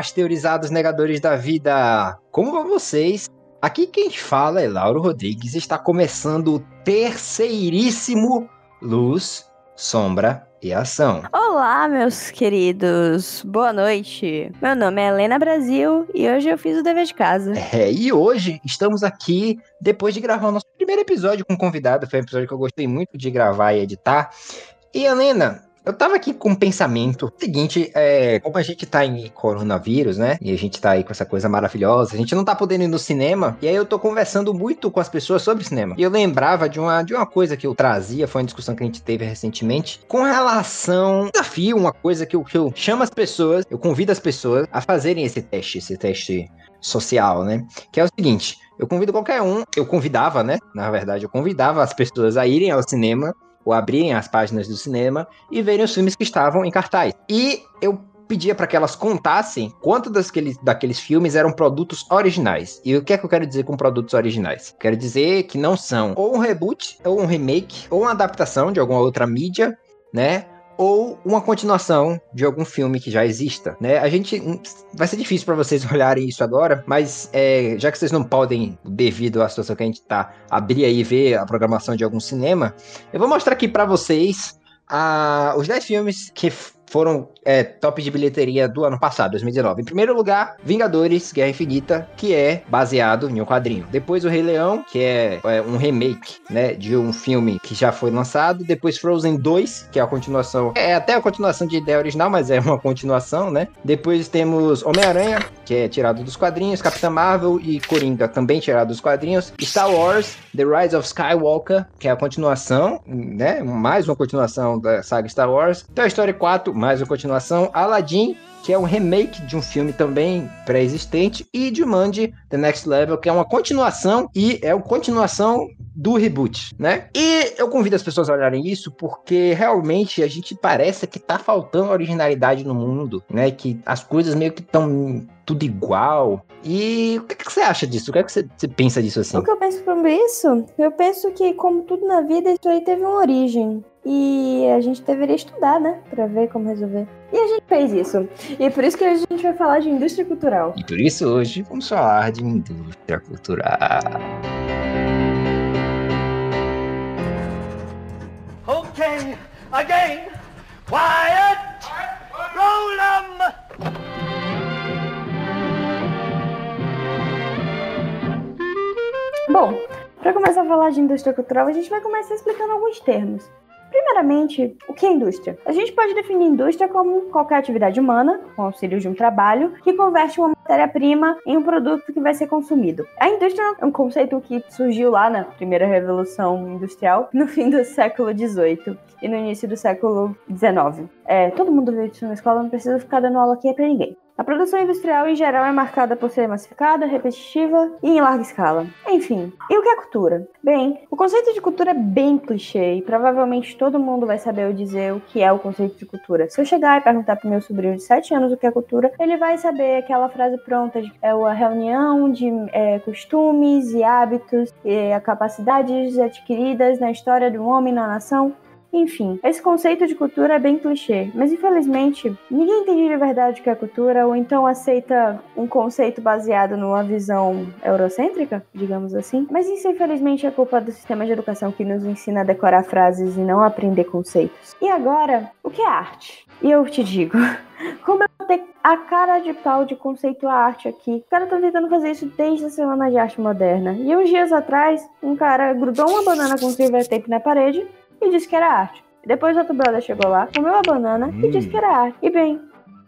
Pasteurizados negadores da vida! Como vão vocês? Aqui quem fala é Lauro Rodrigues. Está começando o terceiríssimo Luz, Sombra e Ação. Olá, meus queridos. Boa noite. Meu nome é Helena Brasil e hoje eu fiz o dever de casa. É, e hoje estamos aqui depois de gravar o nosso primeiro episódio com convidado. Foi um episódio que eu gostei muito de gravar e editar. E Helena, eu tava aqui com um pensamento seguinte, é, como a gente tá em coronavírus, né? E a gente tá aí com essa coisa maravilhosa, a gente não tá podendo ir no cinema, e aí eu tô conversando muito com as pessoas sobre cinema. E eu lembrava de uma, de uma coisa que eu trazia, foi uma discussão que a gente teve recentemente, com relação desafio, uma coisa que eu, que eu chamo as pessoas, eu convido as pessoas a fazerem esse teste, esse teste social, né? Que é o seguinte, eu convido qualquer um, eu convidava, né? Na verdade, eu convidava as pessoas a irem ao cinema ou abrirem as páginas do cinema e verem os filmes que estavam em cartaz. E eu pedia para que elas contassem quantos daqueles, daqueles filmes eram produtos originais. E o que é que eu quero dizer com produtos originais? Quero dizer que não são ou um reboot, ou um remake, ou uma adaptação de alguma outra mídia, né? Ou uma continuação de algum filme que já exista, né? A gente hum, vai ser difícil para vocês olharem isso agora, mas é, já que vocês não podem, devido à situação que a gente tá, abrir aí e ver a programação de algum cinema, eu vou mostrar aqui para vocês a, os 10 filmes que foram é, top de bilheteria do ano passado, 2019. Em primeiro lugar, Vingadores Guerra Infinita, que é baseado em um quadrinho. Depois, O Rei Leão, que é, é, um remake né, de um filme que já foi lançado. Depois, Frozen 2, que é a continuação. É até a continuação de ideia original, mas é uma continuação, né? Depois temos Homem-Aranha, que é tirado dos quadrinhos. Capitã Marvel e Coringa, também tirado dos quadrinhos. Star Wars, The Rise of Skywalker, que é a continuação, né? Mais uma continuação da saga Star Wars. Toy Story 4, mais uma continuação. Aladdin, que é um remake de um filme também pré-existente, e Jumanji The Next Level, que é uma continuação e é uma continuação do reboot, né? E eu convido as pessoas a olharem isso porque realmente a gente parece que tá faltando originalidade no mundo, né? Que as coisas meio que estão tudo igual. E o que, que, você acha disso? O que, é que você, você, pensa disso assim? O que eu penso sobre isso? Eu penso que, como tudo na vida, isso aí teve uma origem. E a gente deveria estudar, né? Pra ver como resolver. E a gente fez isso. E é por isso que hoje a gente vai falar de indústria cultural. E por isso hoje vamos falar de indústria cultural. Okay, again, quiet, roll them. Bom, para começar a falar de indústria cultural, a gente vai começar explicando alguns termos. Primeiramente, o que é indústria? A gente pode definir indústria como qualquer atividade humana, com auxílio de um trabalho, que converte uma matéria-prima em um produto que vai ser consumido. A indústria é um conceito que surgiu lá na primeira revolução industrial, no fim do século XVIII e no início do século XIX. É, todo mundo viu isso na escola, não precisa ficar dando aula aqui para ninguém. A produção industrial em geral é marcada por ser massificada, repetitiva e em larga escala. Enfim, e o que é cultura? Bem, o conceito de cultura é bem clichê e provavelmente todo mundo vai saber dizer o que é o conceito de cultura. Se eu chegar e perguntar pro meu sobrinho de 7 anos o que é cultura, ele vai saber aquela frase pronta de é a reunião de é, costumes e hábitos e capacidades adquiridas na história um homem na nação. Enfim, esse conceito de cultura é bem clichê, mas infelizmente ninguém entende de verdade o que é cultura ou então aceita um conceito baseado numa visão eurocêntrica, digamos assim. Mas isso infelizmente é culpa do sistema de educação que nos ensina a decorar frases e não aprender conceitos. E agora, o que é arte? E eu te digo, como eu tenho a cara de pau de conceituar arte aqui. Os caras estão tentando fazer isso desde a Semana de Arte Moderna. E uns dias atrás, um cara grudou uma banana com silver tape na parede e disse que era arte. Depois outro brother chegou lá, comeu a banana hum. e disse que era arte. E bem,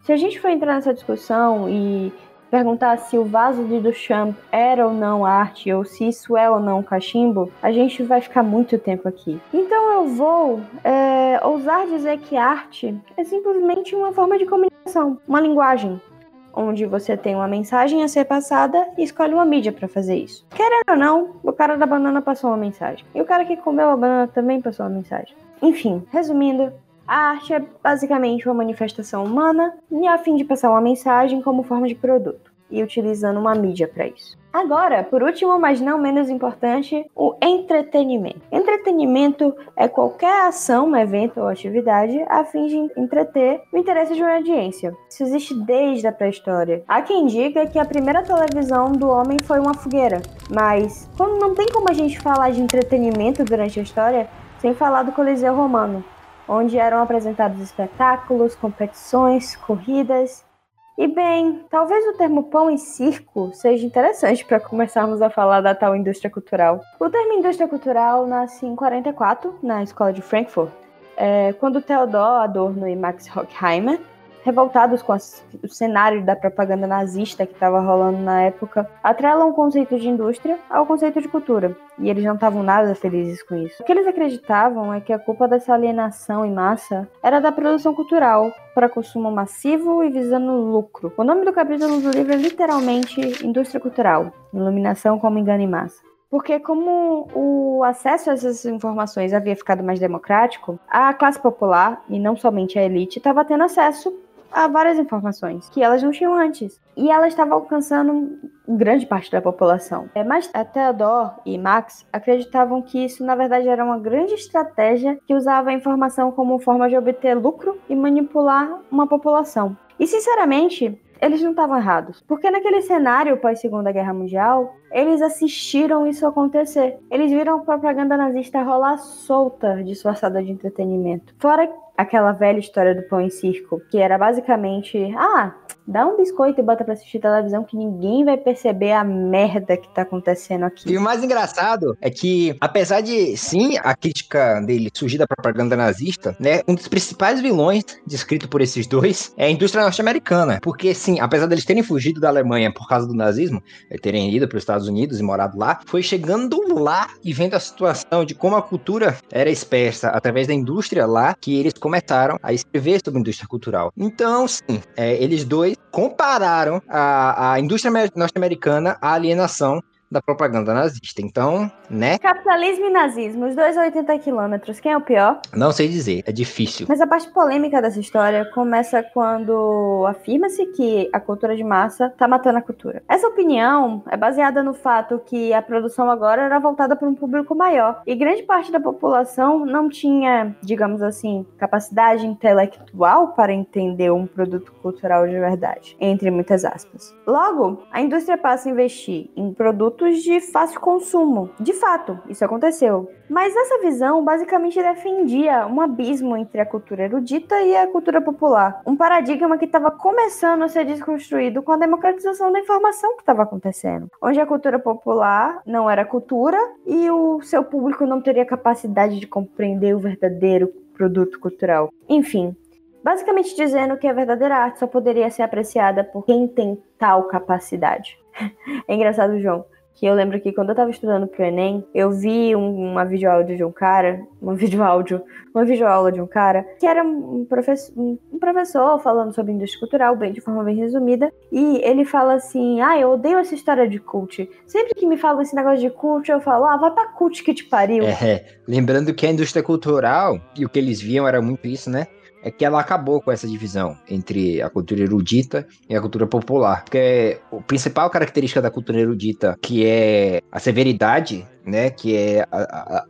se a gente for entrar nessa discussão e perguntar se o vaso de Duchamp era ou não arte, ou se isso é ou não cachimbo, a gente vai ficar muito tempo aqui. Então eu vou é, ousar dizer que arte é simplesmente uma forma de comunicação, uma linguagem, onde você tem uma mensagem a ser passada e escolhe uma mídia para fazer isso. Querendo ou não, o cara da banana passou uma mensagem. E o cara que comeu a banana também passou uma mensagem. Enfim, resumindo, a arte é basicamente uma manifestação humana e a fim de passar uma mensagem como forma de produto. E utilizando uma mídia para isso. Agora, por último, mas não menos importante, o entretenimento. Entretenimento é qualquer ação, evento ou atividade a fim de entreter o interesse de uma audiência. Isso existe desde a pré-história. Há quem diga que a primeira televisão do homem foi uma fogueira, mas quando não tem como a gente falar de entretenimento durante a história sem falar do Coliseu Romano, onde eram apresentados espetáculos, competições, corridas e bem, talvez o termo pão e circo seja interessante para começarmos a falar da tal indústria cultural. O termo indústria cultural nasce em 44, na escola de Frankfurt, é, quando Theodor Adorno e Max Horkheimer revoltados com o cenário da propaganda nazista que estava rolando na época, atrelam o conceito de indústria ao conceito de cultura. E eles não estavam nada felizes com isso. O que eles acreditavam é que a culpa dessa alienação em massa era da produção cultural, para consumo massivo e visando lucro. O nome do capítulo do livro é literalmente Indústria Cultural, Iluminação como engano em massa. Porque como o acesso a essas informações havia ficado mais democrático, a classe popular, e não somente a elite, estava tendo acesso a várias informações que elas não tinham antes. E ela estava alcançando grande parte da população. É, mas a Theodore e Max acreditavam que isso, na verdade, era uma grande estratégia que usava a informação como forma de obter lucro e manipular uma população. E, sinceramente, eles não estavam errados. Porque naquele cenário pós-Segunda Guerra Mundial, eles assistiram isso acontecer. Eles viram propaganda nazista rolar solta, disfarçada de entretenimento. Fora aquela velha história do pão em circo, que era basicamente, ah, dá um biscoito e bota pra assistir televisão que ninguém vai perceber a merda que tá acontecendo aqui. E o mais engraçado é que, apesar de, sim, a crítica dele surgir da propaganda nazista, né, um dos principais vilões descrito por esses dois é a indústria norte-americana. Porque, sim, apesar deles terem fugido da Alemanha por causa do nazismo, eh, terem ido para os Estados Unidos e morado lá, foi chegando lá e vendo a situação de como a cultura era expressa através da indústria lá, que eles começaram a escrever sobre a indústria cultural. Então, sim, é, eles dois compararam a, a indústria norte-americana à alienação da propaganda nazista. Então, né? Capitalismo e nazismo, os dois a 80 quilômetros, quem é o pior? Não sei dizer, é difícil. Mas a parte polêmica dessa história começa quando afirma-se que a cultura de massa está matando a cultura. Essa opinião é baseada no fato que a produção agora era voltada para um público maior e grande parte da população não tinha, digamos assim, capacidade intelectual para entender um produto cultural de verdade, entre muitas aspas. Logo, a indústria passa a investir em produtos produtos de fácil consumo. De fato, isso aconteceu. Mas essa visão basicamente defendia um abismo entre a cultura erudita e a cultura popular. Um paradigma que estava começando a ser desconstruído com a democratização da informação que estava acontecendo. Onde a cultura popular não era cultura e o seu público não teria capacidade de compreender o verdadeiro produto cultural. Enfim, basicamente dizendo que a verdadeira arte só poderia ser apreciada por quem tem tal capacidade. É engraçado, João, que eu lembro que quando eu tava estudando pro Enem, eu vi um, uma videoaula de um cara, uma videoáudio, uma videoaula de um cara, que era um, professor, um professor falando sobre indústria cultural, bem, de forma bem resumida, e ele fala assim, ah, eu odeio essa história de cult. Sempre que me falam esse negócio de cult, eu falo, ah, vai pra cult que te pariu. É, lembrando que a indústria cultural, e o que eles viam era muito isso, né? É que ela acabou com essa divisão entre a cultura erudita e a cultura popular. Porque a principal característica da cultura erudita, que é a severidade, né, que é a, a,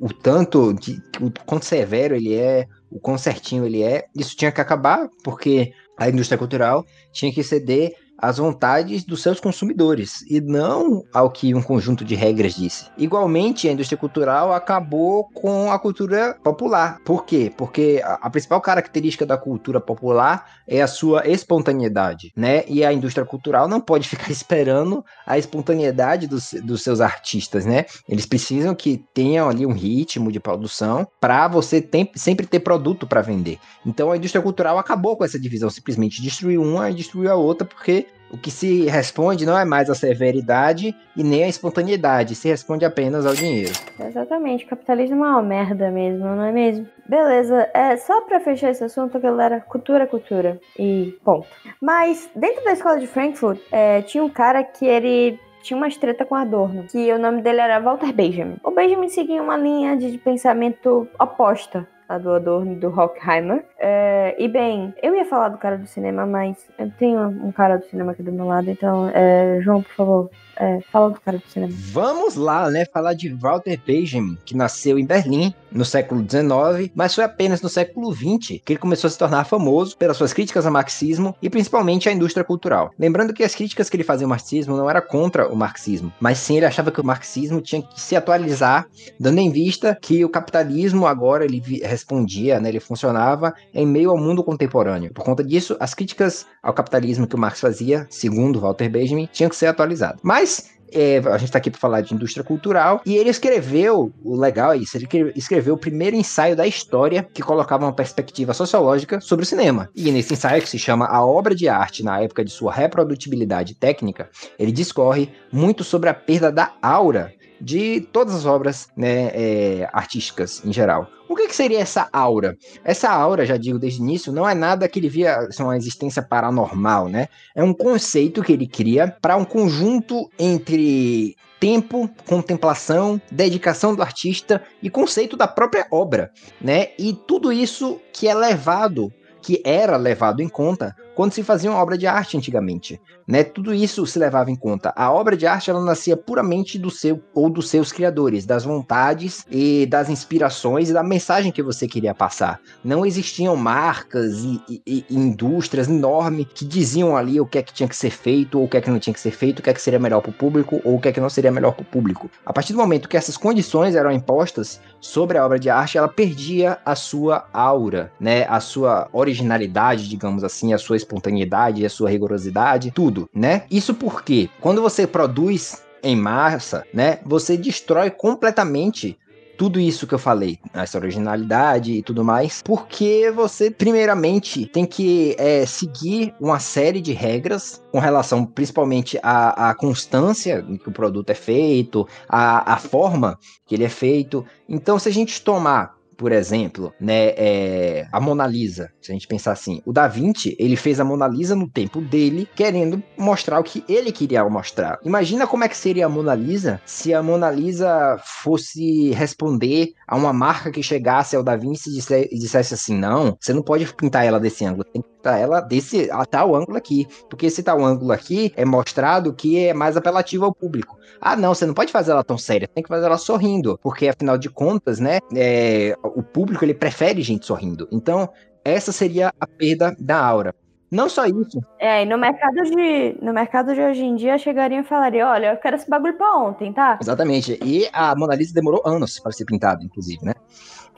o tanto de o quanto severo ele é, o quão certinho ele é, isso tinha que acabar, porque a indústria cultural tinha que ceder às vontades dos seus consumidores e não ao que um conjunto de regras disse. Igualmente, a indústria cultural acabou com a cultura popular. Por quê? Porque a, principal característica da cultura popular é a sua espontaneidade, né? E a indústria cultural não pode ficar esperando a espontaneidade dos, dos seus artistas, né? Eles precisam que tenham ali um ritmo de produção para você tem, sempre ter produto para vender. Então a indústria cultural acabou com essa divisão, simplesmente destruiu uma e destruiu a outra porque o que se responde não é mais a severidade e nem a espontaneidade, se responde apenas ao dinheiro. Exatamente, o capitalismo é uma merda mesmo, não é mesmo? Beleza, é só para fechar esse assunto, galera, cultura cultura e ponto. Mas dentro da escola de Frankfurt, é, tinha um cara que ele tinha uma treta com Adorno, que o nome dele era Walter Benjamin. O Benjamin seguia uma linha de pensamento oposta a do Adorno do Hockheimer. É, e bem, eu ia falar do cara do cinema, mas eu tenho um cara do cinema aqui do meu lado, então, é, João, por favor, é, fala do cara do cinema. Vamos lá, né? Falar de Walter Benjamin, que nasceu em Berlim no século XIX, mas foi apenas no século XX que ele começou a se tornar famoso pelas suas críticas ao marxismo e principalmente à indústria cultural. Lembrando que as críticas que ele fazia ao marxismo não era contra o marxismo, mas sim ele achava que o marxismo tinha que se atualizar, dando em vista que o capitalismo agora ele respondia, né, ele funcionava em meio ao mundo contemporâneo. Por conta disso, as críticas ao capitalismo que o Marx fazia, segundo Walter Benjamin, tinham que ser atualizadas. Mas é, a gente está aqui para falar de indústria cultural, e ele escreveu, o legal é isso, ele escreveu o primeiro ensaio da história que colocava uma perspectiva sociológica sobre o cinema. E nesse ensaio, que se chama A Obra de Arte na época de sua reprodutibilidade técnica, ele discorre muito sobre a perda da aura de todas as obras né, é, artísticas em geral. O que, que, seria essa aura? Essa aura, já digo desde o início, não é nada que ele via assim, uma existência paranormal, né? É um conceito que ele cria para um conjunto entre tempo, contemplação, dedicação do artista e conceito da própria obra, né? E tudo isso que é levado, que era levado em conta quando se fazia uma obra de arte antigamente. Né? Tudo isso se levava em conta. A obra de arte ela nascia puramente do seu ou dos seus criadores, das vontades e das inspirações e da mensagem que você queria passar. Não existiam marcas e, e, e indústrias enormes que diziam ali o que é que tinha que ser feito ou o que é que não tinha que ser feito, o que é que seria melhor para o público ou o que é que não seria melhor para o público. A partir do momento que essas condições eram impostas sobre a obra de arte, ela perdia a sua aura, né? A sua originalidade, digamos assim, a sua espontaneidade, a sua rigorosidade, tudo, né? Isso porque quando você produz em massa, né, você destrói completamente tudo isso que eu falei, essa originalidade e tudo mais, porque você, primeiramente, tem que é, seguir uma série de regras com relação principalmente à, à constância que o produto é feito, à, à forma que ele é feito. Então, se a gente tomar por exemplo, né, é, a Mona Lisa, se a gente pensar assim, o Da Vinci, ele fez a Mona Lisa no tempo dele, querendo mostrar o que ele queria mostrar. Imagina como é que seria a Mona Lisa se a Mona Lisa fosse responder a uma marca que chegasse ao Da Vinci e dissesse assim, não, você não pode pintar ela desse ângulo, tem que pintar ela desse a tal ângulo aqui, porque esse tal ângulo aqui é mostrado que é mais apelativo ao público. Ah, não, você não pode fazer ela tão séria, tem que fazer ela sorrindo, porque afinal de contas, né, é, o público ele prefere gente sorrindo. Então, essa seria a perda da aura. Não só isso. É, e no mercado de, no mercado de hoje em dia chegariam e falariam, olha, eu quero esse bagulho pra ontem, tá? Exatamente. E a Mona Lisa demorou anos para ser pintada, inclusive, né?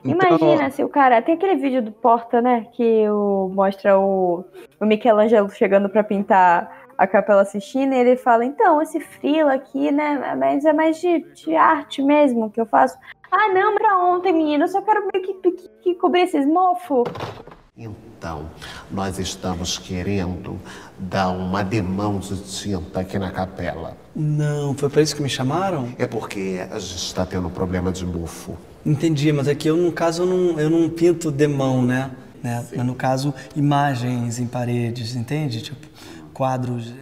Então... Imagina se o cara. Tem aquele vídeo do Porta, né? Que o, mostra o, o Michelangelo chegando para pintar a Capela Sistina, e ele fala, então, esse frila aqui, né, mas é mais de, de arte mesmo que eu faço. Ah, não, pra ontem, menino, eu só quero meio que, que, que cobrir esses mofos. Então, nós estamos querendo dar uma demão de tinta aqui na capela. Não, foi para isso que me chamaram? É porque a gente está tendo um problema de mofo. Entendi, mas aqui é eu, no caso, eu não, eu não pinto demão, né? né? No caso, imagens em paredes, entende? Tipo, quadros.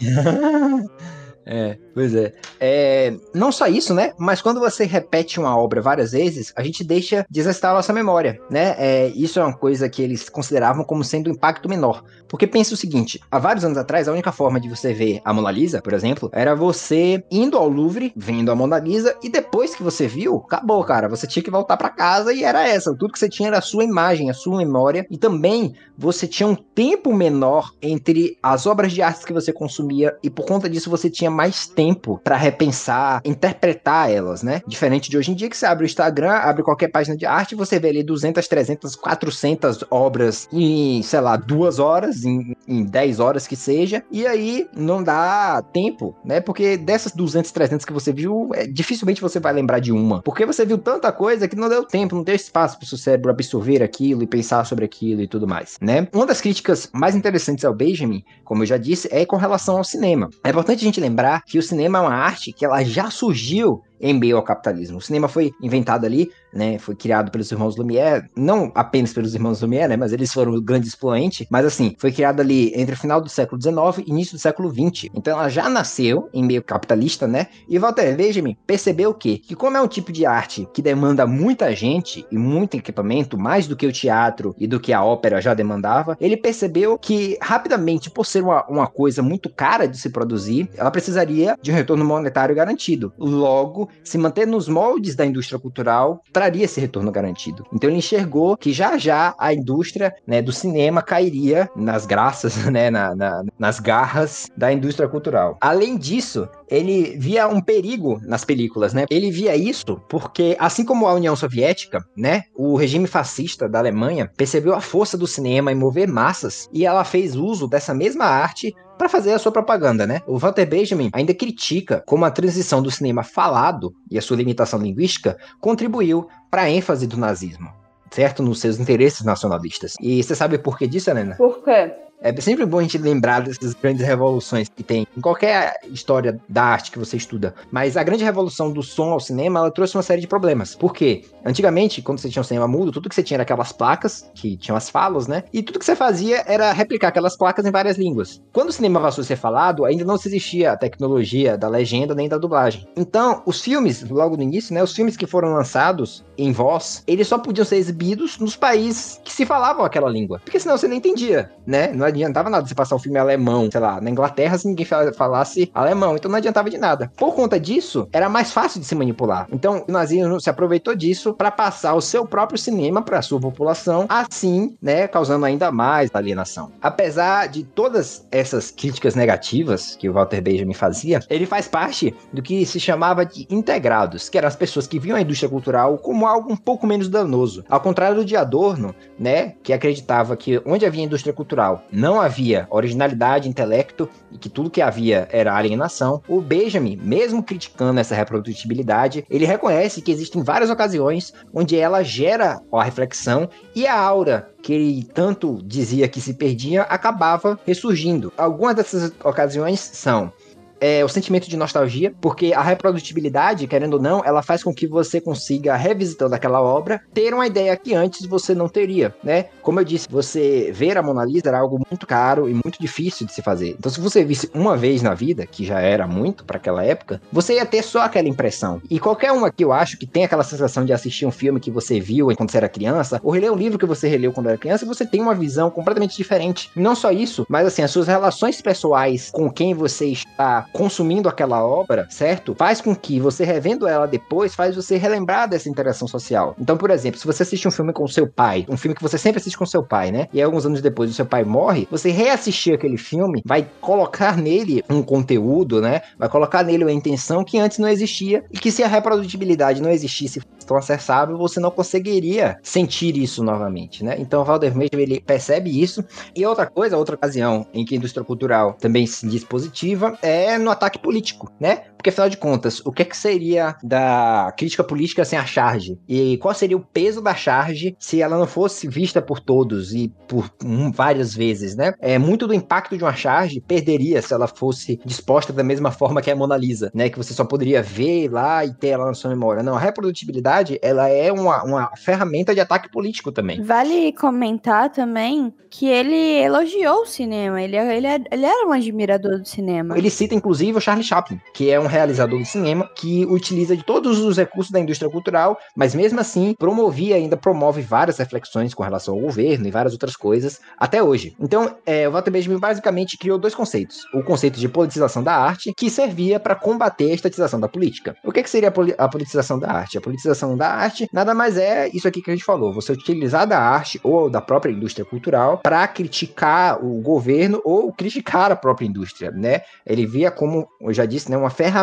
É, pois é. é. Não só isso, né? Mas quando você repete uma obra várias vezes, a gente deixa desestar a nossa memória, né? É, isso é uma coisa que eles consideravam como sendo um impacto menor. Porque pensa o seguinte: há vários anos atrás, a única forma de você ver a Mona Lisa, por exemplo, era você indo ao Louvre, vendo a Mona Lisa, e depois que você viu, acabou, cara. Você tinha que voltar para casa e era essa. Tudo que você tinha era a sua imagem, a sua memória. E também você tinha um tempo menor entre as obras de arte que você consumia, e por conta disso você tinha mais tempo para repensar, interpretar elas, né? Diferente de hoje em dia que você abre o Instagram, abre qualquer página de arte, você vê ali 200, 300, 400 obras em, sei lá, duas horas, em, em 10 horas que seja, e aí não dá tempo, né? Porque dessas 200, 300 que você viu, é, dificilmente você vai lembrar de uma, porque você viu tanta coisa que não deu tempo, não deu espaço para o seu cérebro absorver aquilo e pensar sobre aquilo e tudo mais, né? Uma das críticas mais interessantes ao Benjamin, como eu já disse, é com relação ao cinema. É importante a gente lembrar lembrar que o cinema é uma arte que ela já surgiu em meio ao capitalismo. O cinema foi inventado ali, né, foi criado pelos irmãos Lumière, não apenas pelos irmãos Lumière, né, mas eles foram o grande expoente, mas assim, foi criado ali entre o final do século XIX e início do século XX. Então ela já nasceu em meio capitalista, né? E Walter Benjamin percebeu que, que como é um tipo de arte que demanda muita gente e muito equipamento, mais do que o teatro e do que a ópera já demandava, ele percebeu que rapidamente, por ser uma, uma coisa muito cara de se produzir, ela precisaria de um retorno monetário garantido. Logo, se manter nos moldes da indústria cultural traria esse retorno garantido. Então ele enxergou que já já a indústria né, do cinema cairia nas graças, né, na, na, nas garras da indústria cultural. Além disso, ele via um perigo nas películas, né? Ele via isso porque, assim como a União Soviética, né, o regime fascista da Alemanha percebeu a força do cinema em mover massas e ela fez uso dessa mesma arte para fazer a sua propaganda, né? O Walter Benjamin ainda critica como a transição do cinema falado e a sua limitação linguística contribuiu para a ênfase do nazismo, certo? Nos seus interesses nacionalistas. E você sabe por que disso, Helena? Por quê? É sempre bom a gente lembrar dessas grandes revoluções que tem em qualquer história da arte que você estuda. Mas a grande revolução do som ao cinema, ela trouxe uma série de problemas. Por quê? Antigamente, quando você tinha um cinema mudo, tudo que você tinha era aquelas placas, que tinham as falas, né? E tudo que você fazia era replicar aquelas placas em várias línguas. Quando o cinema passou a ser falado, ainda não existia a tecnologia da legenda nem da dublagem. Então, os filmes, logo no início, né? Os filmes que foram lançados em voz, eles só podiam ser exibidos nos países que se falavam aquela língua. Porque senão você não entendia, né? Não adiantava nada você passar um filme alemão, sei lá, na Inglaterra, se ninguém falasse alemão, então não adiantava de nada. Por conta disso, era mais fácil de se manipular. Então, o nazismo se aproveitou disso para passar o seu próprio cinema para a sua população, assim, né, causando ainda mais alienação. Apesar de todas essas críticas negativas que o Walter Benjamin fazia, ele faz parte do que se chamava de integrados, que eram as pessoas que viam a indústria cultural como algo um pouco menos danoso. Ao contrário de Adorno, né, que acreditava que onde havia indústria cultural não havia originalidade, intelecto e que tudo que havia era alienação, o Benjamin, mesmo criticando essa reprodutibilidade, ele reconhece que existem várias ocasiões onde ela gera a reflexão e a aura que ele tanto dizia que se perdia acabava ressurgindo. Algumas dessas ocasiões são é, o sentimento de nostalgia, porque a reprodutibilidade, querendo ou não, ela faz com que você consiga, revisitando aquela obra, ter uma ideia que antes você não teria, né? Como eu disse, você ver a Mona Lisa era algo muito caro e muito difícil de se fazer. Então, se você visse uma vez na vida, que já era muito para aquela época, você ia ter só aquela impressão. E qualquer um aqui, eu acho, que tem aquela sensação de assistir um filme que você viu quando você era criança, ou reler um livro que você releu quando era criança, você tem uma visão completamente diferente. Não só isso, mas assim, as suas relações pessoais com quem você está consumindo aquela obra, certo? Faz com que você revendo ela depois, faz você relembrar dessa interação social. Então, por exemplo, se você assiste um filme com seu pai, um filme que você sempre assiste com seu pai, né? E alguns anos depois o seu pai morre, você reassistir aquele filme vai colocar nele um conteúdo, né? Vai colocar nele uma intenção que antes não existia e que se a reprodutibilidade não existisse tão acessável, você não conseguiria sentir isso novamente, né? Então, Valder Mesmo, ele percebe isso. E outra coisa, outra ocasião em que a indústria cultural também se diz positiva é no ataque político, né? Porque afinal de contas, o que, é que seria da crítica política sem a charge? E qual seria o peso da charge se ela não fosse vista por todos e por um, várias vezes, né? É muito do impacto de uma charge perderia se ela fosse disposta da mesma forma que a Mona Lisa, né? Que você só poderia ver lá e ter ela na sua memória. Não, a reprodutibilidade, ela é uma, uma ferramenta de ataque político também. Vale comentar também que ele elogiou o cinema, ele, ele, ele era um admirador do cinema. Ele cita, inclusive, o Charlie Chaplin, que é um realizador de cinema que utiliza de todos os recursos da indústria cultural, mas mesmo assim promovia ainda promove várias reflexões com relação ao governo e várias outras coisas até hoje. Então, é, o Walter Benjamin basicamente criou dois conceitos: o conceito de politização da arte, que servia para combater a estatização da política. O que, que seria a politização da arte? A politização da arte nada mais é isso aqui que a gente falou: você utilizar da arte ou da própria indústria cultural para criticar o governo ou criticar a própria indústria, né? Ele via como, eu já disse, né, uma ferramenta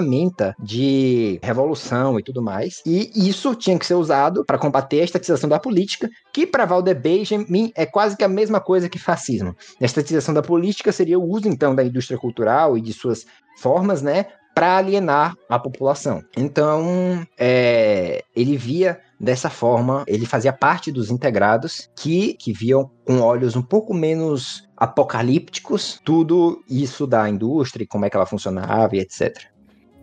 de revolução e tudo mais. E isso tinha que ser usado para combater a estatização da política, que para Walter Benjamin é quase que a mesma coisa que fascismo. A estatização da política seria o uso então da indústria cultural e de suas formas, né, para alienar a população. Então, é, ele via dessa forma, ele fazia parte dos integrados que, que viam com olhos um pouco menos apocalípticos tudo isso da indústria como é que ela funcionava e etc.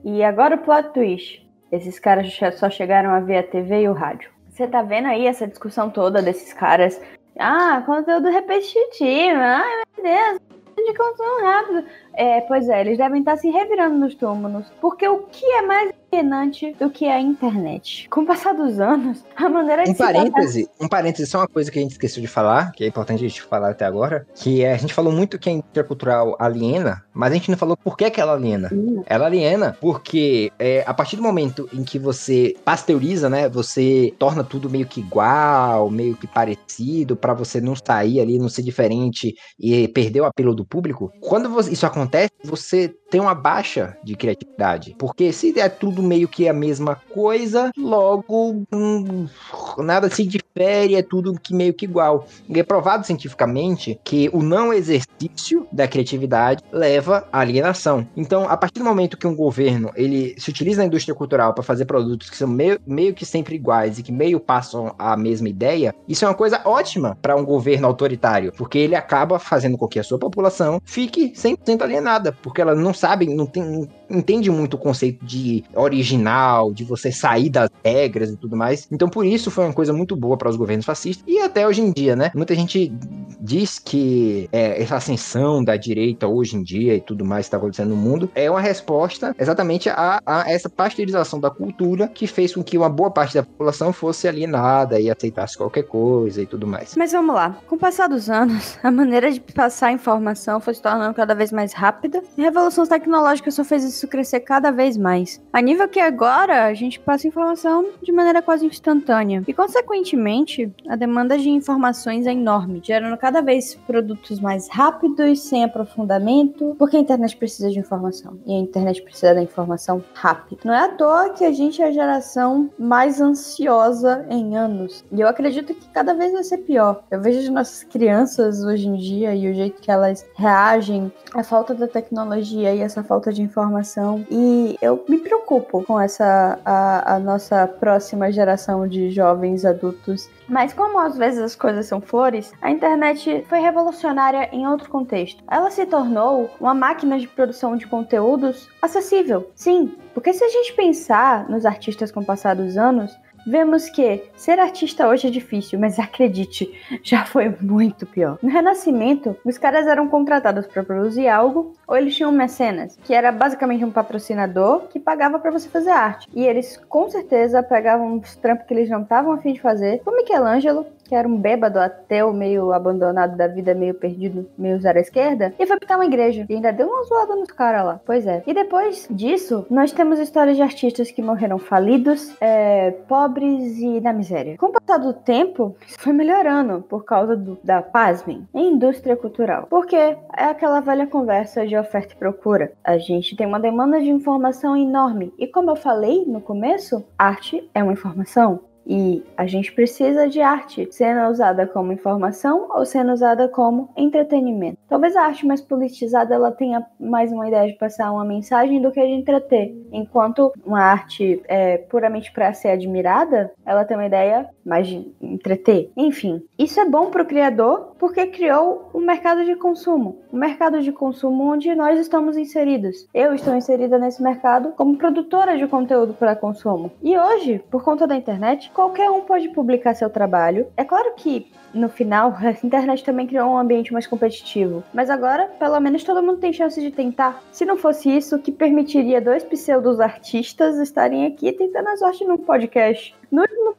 E agora o plot twist. Esses caras só chegaram a ver a TV e o rádio. Você tá vendo aí essa discussão toda desses caras? Ah, conteúdo repetitivo. Ai, meu Deus, de consumo rápido. É, pois é, eles devem estar se revirando nos túmulos. Porque o que é mais alienante do que a internet? Com o passar dos anos, a maneira de um parêntese, Um parêntese, só uma coisa que a gente esqueceu de falar, que é importante a gente falar até agora, que é, a gente falou muito que a indústria cultural aliena, mas a gente não falou por que, que ela aliena. Uhum. Ela aliena porque é, a partir do momento em que você pasteuriza, né, você torna tudo meio que igual, meio que parecido, para você não sair ali, não ser diferente e perder o apelo do público. Quando isso acontece, acontece, você tem uma baixa de criatividade. Porque se é tudo meio que a mesma coisa, logo hum, nada se difere, é tudo que meio que igual. E é provado cientificamente que o não exercício da criatividade leva à alienação. Então, a partir do momento que um governo ele se utiliza da indústria cultural para fazer produtos que são meio, meio que sempre iguais e que meio passam a mesma ideia, isso é uma coisa ótima para um governo autoritário, porque ele acaba fazendo com que a sua população fique 100% alienada, porque ela não sabe, não, tem, entende muito o conceito de original, de você sair das regras e tudo mais. Então, por isso foi uma coisa muito boa para os governos fascistas e até hoje em dia, né? Muita gente diz que é, essa ascensão da direita hoje em dia e tudo mais que está acontecendo no mundo é uma resposta exatamente a, a, essa pasteurização da cultura que fez com que uma boa parte da população fosse alienada e aceitasse qualquer coisa e tudo mais. Mas vamos lá. Com o passar dos anos, a maneira de passar informação foi se tornando cada vez mais rápida e a revolução tecnológica só fez isso crescer cada vez mais. A nível que agora a gente passa informação de maneira quase instantânea. E, consequentemente, a demanda de informações é enorme, gerando cada vez produtos mais rápidos, sem aprofundamento, porque a internet precisa de informação. E a internet precisa da informação rápida. Não é à toa que a gente é a geração mais ansiosa em anos. E eu acredito que cada vez vai ser pior. Eu vejo as nossas crianças hoje em dia e o jeito que elas reagem à falta da tecnologia e essa falta de informação. E eu me preocupo com essa a, a nossa próxima geração de jovens adultos mas como às vezes as coisas são flores, a internet foi revolucionária em outro contexto. Ela se tornou uma máquina de produção de conteúdos acessível. Sim, porque se a gente pensar nos artistas com o passar dos anos, Vemos que ser artista hoje é difícil, mas acredite, já foi muito pior. No Renascimento, os caras eram contratados para produzir algo, ou eles tinham mecenas, que era basicamente um patrocinador que pagava para você fazer arte. E eles com certeza pegavam os trampos que eles não estavam afim de fazer. O Michelangelo, que era um bêbado ateu, meio abandonado da vida, meio perdido, meio zero à esquerda, e foi pintar uma igreja. E ainda deu uma zoada nos caras lá. Pois é. E depois disso, nós temos histórias de artistas que morreram falidos, é, pobres e na miséria. Com o passar do tempo, isso foi melhorando por causa do, da, pasmem, indústria cultural. Porque é aquela velha conversa de oferta e procura. A gente tem uma demanda de informação enorme. E como eu falei no começo, arte é uma informação. E a gente precisa de arte sendo usada como informação ou sendo usada como entretenimento. Talvez a arte mais politizada ela tenha mais uma ideia de passar uma mensagem do que de entreter, enquanto uma arte é, puramente para ser admirada, ela tem uma ideia mais de entreter. Enfim, isso é bom para o criador porque criou um mercado de consumo, um mercado de consumo onde nós estamos inseridos. Eu estou inserida nesse mercado como produtora de conteúdo para consumo. E hoje, por conta da internet, qualquer um pode publicar seu trabalho. É claro que no final a internet também criou um ambiente mais competitivo, mas agora pelo menos todo mundo tem chance de tentar. Se não fosse isso, que permitiria dois pseudos artistas estarem aqui tentando a sorte num podcast. No último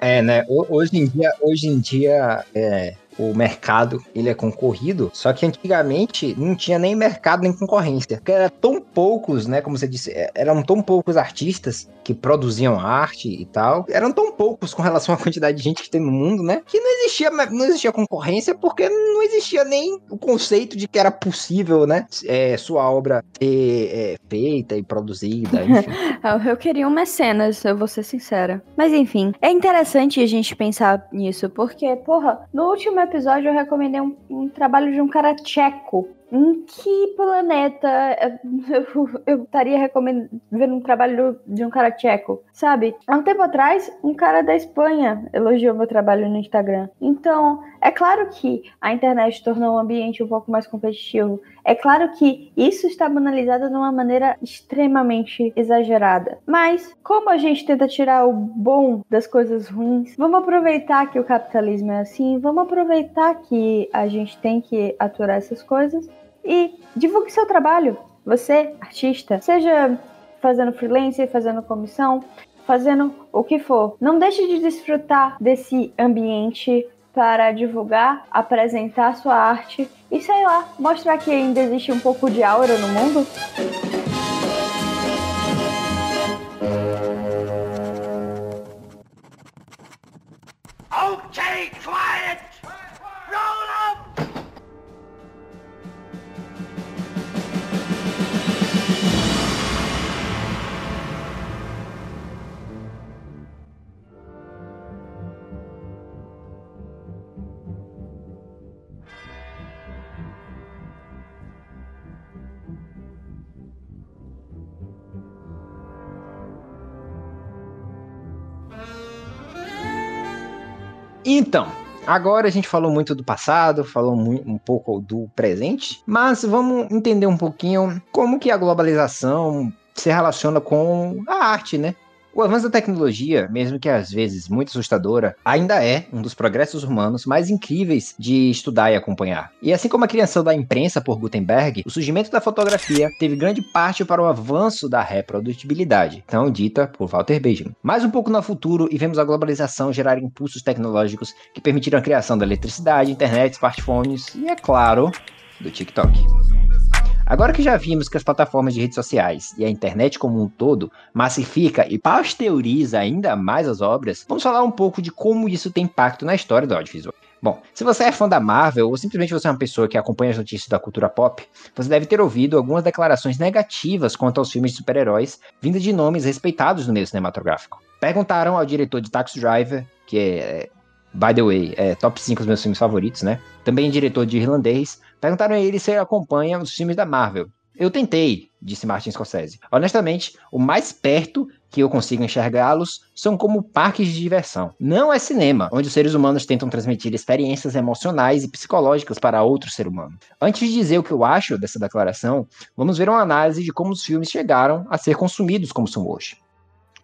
É, né? Hoje em dia, hoje em dia é, o mercado ele é concorrido, só que antigamente não tinha nem mercado nem concorrência. Porque eram tão poucos, né? Como você disse, é, eram tão poucos artistas que produziam arte e tal. Eram tão poucos com relação à quantidade de gente que tem no mundo, né? Que não existia, não existia concorrência porque não existia nem o conceito de que era possível, né? É, sua obra ser é, feita e produzida, enfim. eu queria um mecenas, eu vou ser sincera. Mas enfim, é interessante a gente pensar nisso, porque, porra, no último episódio eu recomendei um, um trabalho de um cara tcheco em que planeta eu, estaria recomendando vendo um trabalho de um cara tcheco, sabe? Há um tempo atrás, um cara da Espanha elogiou meu trabalho no Instagram. Então, é claro que a internet tornou o ambiente um pouco mais competitivo. É claro que isso está banalizado de uma maneira extremamente exagerada. Mas, como a gente tenta tirar o bom das coisas ruins, vamos aproveitar que o capitalismo é assim, vamos aproveitar que a gente tem que aturar essas coisas e divulgue seu trabalho. Você, artista, seja fazendo freelance, fazendo comissão, fazendo o que for. Não deixe de desfrutar desse ambiente para divulgar, apresentar sua arte e sei lá, mostrar que ainda existe um pouco de aura no mundo. Okay, quiet! Então, agora a gente falou muito do passado, falou um pouco do presente, mas vamos entender um pouquinho como que a globalização se relaciona com a arte, né? O avanço da tecnologia, mesmo que às vezes muito assustadora, ainda é um dos progressos humanos mais incríveis de estudar e acompanhar. E assim como a criação da imprensa por Gutenberg, o surgimento da fotografia teve grande parte para o avanço da reprodutibilidade, tão dita por Walter Benjamin. Mais um pouco no futuro e vemos a globalização gerar impulsos tecnológicos que permitiram a criação da eletricidade, internet, smartphones e, é claro, do TikTok. Agora que já vimos que as plataformas de redes sociais e a internet como um todo massifica e pasteuriza ainda mais as obras, vamos falar um pouco de como isso tem impacto na história do audiovisual. Bom, se você é fã da Marvel ou simplesmente você é uma pessoa que acompanha as notícias da cultura pop, você deve ter ouvido algumas declarações negativas quanto aos filmes de super-heróis, vindas de nomes respeitados no meio cinematográfico. Perguntaram ao diretor de Taxi Driver, que é, by the way, é top 5 dos meus filmes favoritos, né? Também diretor de Irlandês, perguntaram a ele se ele acompanha os filmes da Marvel. Eu tentei, disse Martin Scorsese. Honestamente, o mais perto que eu consigo enxergá-los são como parques de diversão. Não é cinema, onde os seres humanos tentam transmitir experiências emocionais e psicológicas para outro ser humano. Antes de dizer o que eu acho dessa declaração, vamos ver uma análise de como os filmes chegaram a ser consumidos como são hoje.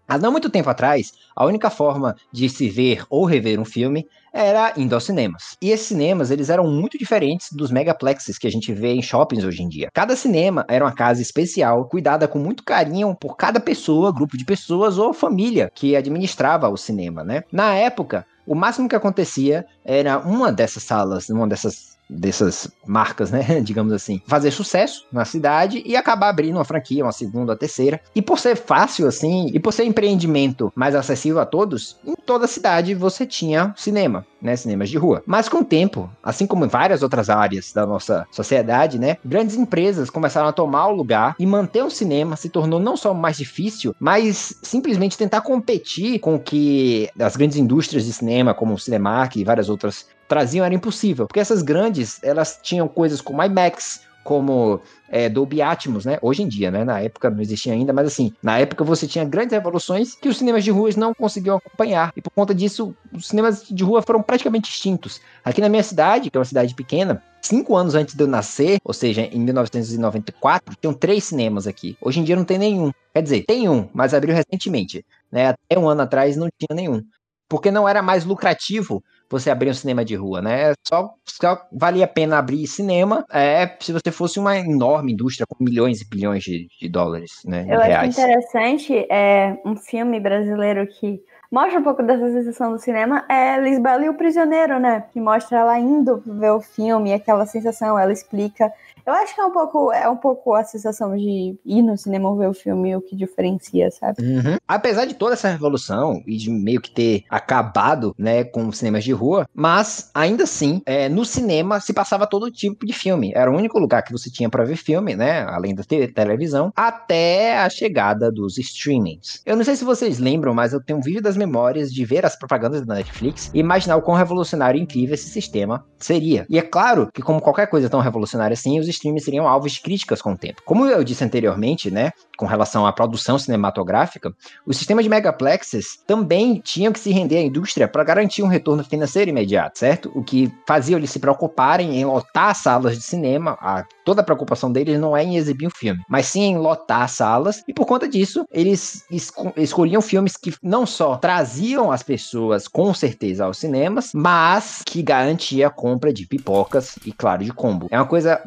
Há não muito tempo atrás, a única forma de se ver ou rever um filme era indo aos cinemas. E esses cinemas, eles eram muito diferentes dos megaplexes que a gente vê em shoppings hoje em dia. Cada cinema era uma casa especial, cuidada com muito carinho por cada pessoa, grupo de pessoas ou família que administrava o cinema, né? Na época, o máximo que acontecia era uma dessas salas, uma dessas dessas marcas, né, digamos assim, fazer sucesso na cidade e acabar abrindo uma franquia, uma segunda, uma terceira. E por ser fácil assim, e por ser empreendimento mais acessível a todos, em toda a cidade você tinha cinema, né, cinemas de rua. Mas com o tempo, assim como em várias outras áreas da nossa sociedade, né, grandes empresas começaram a tomar o lugar e manter o cinema se tornou não só mais difícil, mas simplesmente tentar competir com o que as grandes indústrias de cinema, como o Cinemark e várias outras traziam era impossível, porque essas grandes, elas tinham coisas como IMAX, como é, Dolby Atmos, né? Hoje em dia, né? Na época não existia ainda, mas assim, na época você tinha grandes revoluções que os cinemas de ruas não conseguiam acompanhar. E por conta disso, os cinemas de rua foram praticamente extintos. Aqui na minha cidade, que é uma cidade pequena, cinco anos antes de eu nascer, ou seja, em 1994, tinham três cinemas aqui. Hoje em dia não tem nenhum. Quer dizer, tem um, mas abriu recentemente. Né? Até um ano atrás não tinha nenhum. Porque não era mais lucrativo você abrir um cinema de rua, né? Só, só valia a pena abrir cinema é, se você fosse uma enorme indústria com milhões e bilhões de, de dólares, né? Eu acho reais. interessante é um filme brasileiro que mostra um pouco dessa sensação do cinema é Lisbela e o Prisioneiro, né? Que mostra ela indo ver o filme, aquela sensação, ela explica. Eu acho que é um pouco, é um pouco a sensação de ir no cinema ver o filme o que diferencia, sabe? Uhum. Apesar de toda essa revolução e de meio que ter acabado, né, com cinemas de rua, mas ainda assim, é, no cinema se passava todo tipo de filme. Era o único lugar que você tinha para ver filme, né? Além da te televisão, até a chegada dos streamings. Eu não sei se vocês lembram, mas eu tenho um vídeo das memórias de ver as propagandas da Netflix e imaginar o quão revolucionário e incrível esse sistema seria. E é claro que, como qualquer coisa tão revolucionária assim, os streamings seriam alvos de críticas com o tempo. Como eu disse anteriormente, né? Com relação à produção cinematográfica, o sistema de megaplexes também tinham que se render à indústria para garantir um retorno financeiro imediato, certo? O que fazia eles se preocuparem em lotar salas de cinema. A, toda a preocupação deles não é em exibir um filme, mas sim em lotar salas. E por conta disso, eles esco escolhiam filmes que não só traziam as pessoas com certeza aos cinemas, mas que garantia a compra de pipocas e, claro, de combo. É uma coisa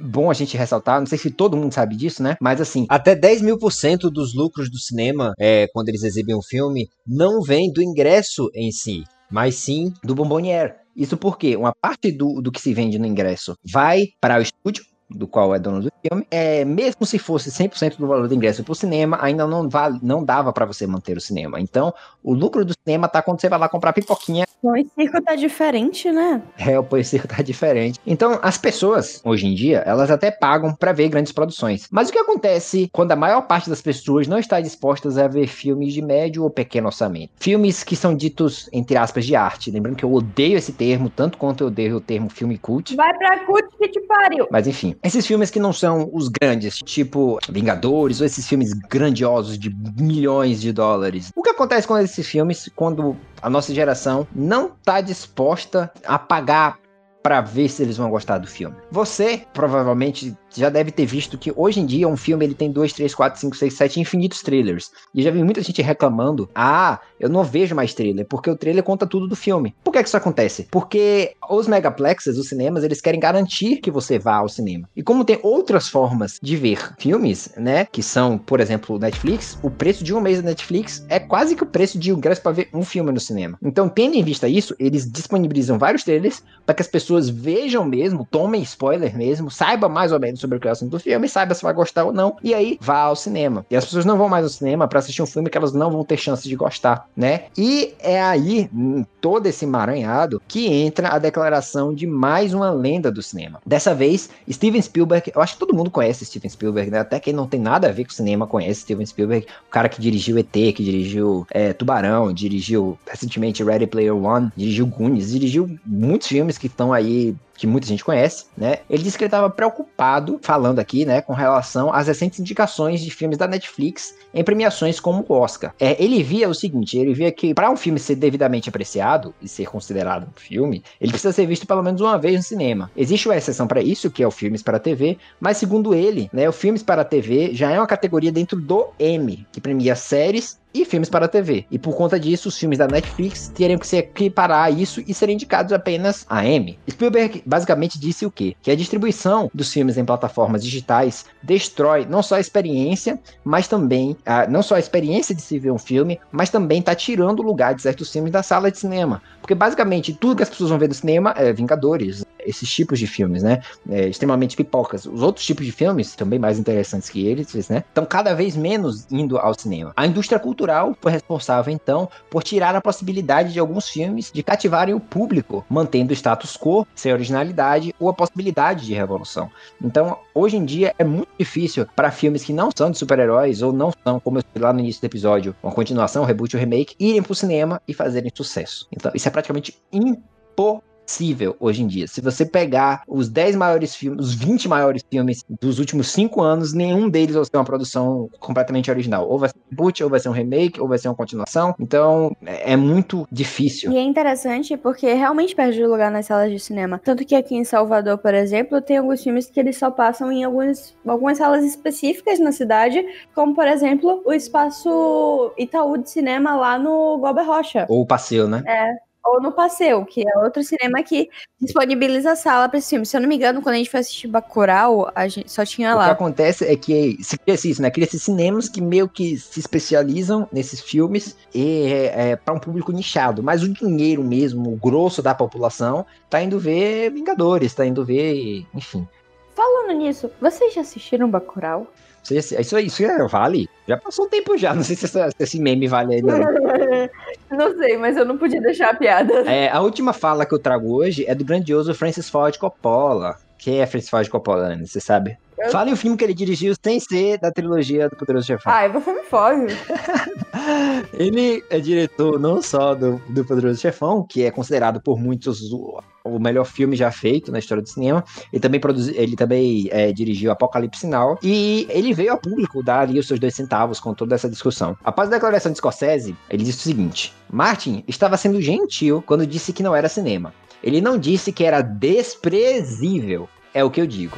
bom a gente ressaltar, não sei se todo mundo sabe disso, né? Mas assim, até 10 mil por cento dos lucros do cinema, é, quando eles exibem um filme, não vem do ingresso em si, mas sim do bombonier. Isso porque uma parte do, do que se vende no ingresso vai para o estúdio, do qual é dono do filme, é, mesmo se fosse 100% do valor do ingresso para o cinema, ainda não, vale, não dava para você manter o cinema. Então, o lucro do cinema tá quando você vai lá comprar pipoquinha. O circo tá diferente, né? É, o circo tá diferente. Então, as pessoas, hoje em dia, elas até pagam para ver grandes produções. Mas o que acontece quando a maior parte das pessoas não está dispostas a ver filmes de médio ou pequeno orçamento? Filmes que são ditos, entre aspas, de arte. Lembrando que eu odeio esse termo, tanto quanto eu odeio o termo filme cult. Vai pra cult que te pariu. Mas enfim, esses filmes que não são os grandes, tipo Vingadores, ou esses filmes grandiosos de milhões de dólares. O que acontece com esses filmes quando a nossa geração não tá disposta a pagar para ver se eles vão gostar do filme? Você provavelmente já deve ter visto que hoje em dia um filme ele tem 2, 3, 4, 5, 6, 7 infinitos trailers. E já vi muita gente reclamando: ah, eu não vejo mais trailer, porque o trailer conta tudo do filme. Por que, que isso acontece? Porque os megaplexes, os cinemas, eles querem garantir que você vá ao cinema. E como tem outras formas de ver filmes, né, que são, por exemplo, Netflix, o preço de um mês da Netflix é quase que o preço de ingresso para ver um filme no cinema. Então, tendo em vista isso, eles disponibilizam vários trailers para que as pessoas vejam mesmo, tomem spoiler mesmo, saibam mais ou menos sobre é o assunto do filme, saiba se vai gostar ou não, e aí vá ao cinema. E as pessoas não vão mais ao cinema para assistir um filme que elas não vão ter chance de gostar, né? E é aí, em todo esse emaranhado, que entra a declaração de mais uma lenda do cinema. Dessa vez, Steven Spielberg, eu acho que todo mundo conhece Steven Spielberg, né? Até quem não tem nada a ver com cinema conhece Steven Spielberg, o cara que dirigiu ET, que dirigiu é, Tubarão, dirigiu recentemente Ready Player One, dirigiu Goonies, dirigiu muitos filmes que estão aí que muita gente conhece, né? Ele disse que ele estava preocupado, falando aqui, né, com relação às recentes indicações de filmes da Netflix em premiações como o Oscar. É, ele via o seguinte, ele via que para um filme ser devidamente apreciado e ser considerado um filme, ele precisa ser visto pelo menos uma vez no cinema. Existe uma exceção para isso, que é o filmes para TV, mas segundo ele, né, o filmes para TV já é uma categoria dentro do M, que premia séries e filmes para a TV. E por conta disso, os filmes da Netflix teriam que se equiparar a isso e serem indicados apenas a M. Spielberg basicamente disse o quê? Que a distribuição dos filmes em plataformas digitais destrói não só a experiência, mas também a, não só a experiência de se ver um filme, mas também está tirando o lugar de certos filmes da sala de cinema. Porque basicamente tudo que as pessoas vão ver do cinema é Vingadores, esses tipos de filmes, né? É, extremamente pipocas. Os outros tipos de filmes, também mais interessantes que eles, né? Estão cada vez menos indo ao cinema. A indústria cultural foi responsável, então, por tirar a possibilidade de alguns filmes de cativarem o público, mantendo o status quo, sem originalidade ou a possibilidade de revolução. Então, hoje em dia, é muito difícil para filmes que não são de super-heróis ou não são, como eu falei lá no início do episódio, uma continuação, um reboot ou remake, irem pro cinema e fazerem sucesso. Então, isso é praticamente impossível possível hoje em dia. Se você pegar os 10 maiores filmes, os 20 maiores filmes dos últimos 5 anos, nenhum deles vai ser uma produção completamente original. Ou vai ser um reboot, ou vai ser um remake, ou vai ser uma continuação. Então, é, é muito difícil. E é interessante porque realmente perde lugar nas salas de cinema. Tanto que aqui em Salvador, por exemplo, tem alguns filmes que eles só passam em alguns, algumas salas específicas na cidade, como, por exemplo, o espaço Itaú de cinema lá no Gober Rocha. Ou o Passeio, né? É ou no Passeio, que é outro cinema que disponibiliza a sala para esse filme. Se eu não me engano, quando a gente foi assistir Bacurau, a gente só tinha lá. O que acontece é que se cria isso, né? Cria esses cinemas que meio que se especializam nesses filmes e é, é para um público nichado. Mas o dinheiro mesmo, o grosso da população, tá indo ver Vingadores, tá indo ver, enfim. Falando nisso, vocês já assistiram Bacurau? Isso, isso, isso é- vale? Já passou um tempo já, não sei se, essa- se esse meme vale ainda. não. sei, mas eu não podia deixar a piada. É, a última fala que eu trago hoje é do grandioso Francis Ford Coppola. Quem é Francis Ford Coppola, Anne? Você sabe? Eu- Fale o filme que ele dirigiu sem ser da trilogia do Poderoso Chefão. Ai, você me foge. Ele é diretor não só do, do Poderoso Chefão, que é considerado por muitos o, o melhor filme já feito na história do cinema. Ele também, produzi, ele também é, dirigiu Apocalipse Sinal. E ele veio ao público dar ali os seus dois centavos com toda essa discussão. Após a declaração de Scorsese, ele disse o seguinte: Martin estava sendo gentil quando disse que não era cinema. Ele não disse que era desprezível. É o que eu digo.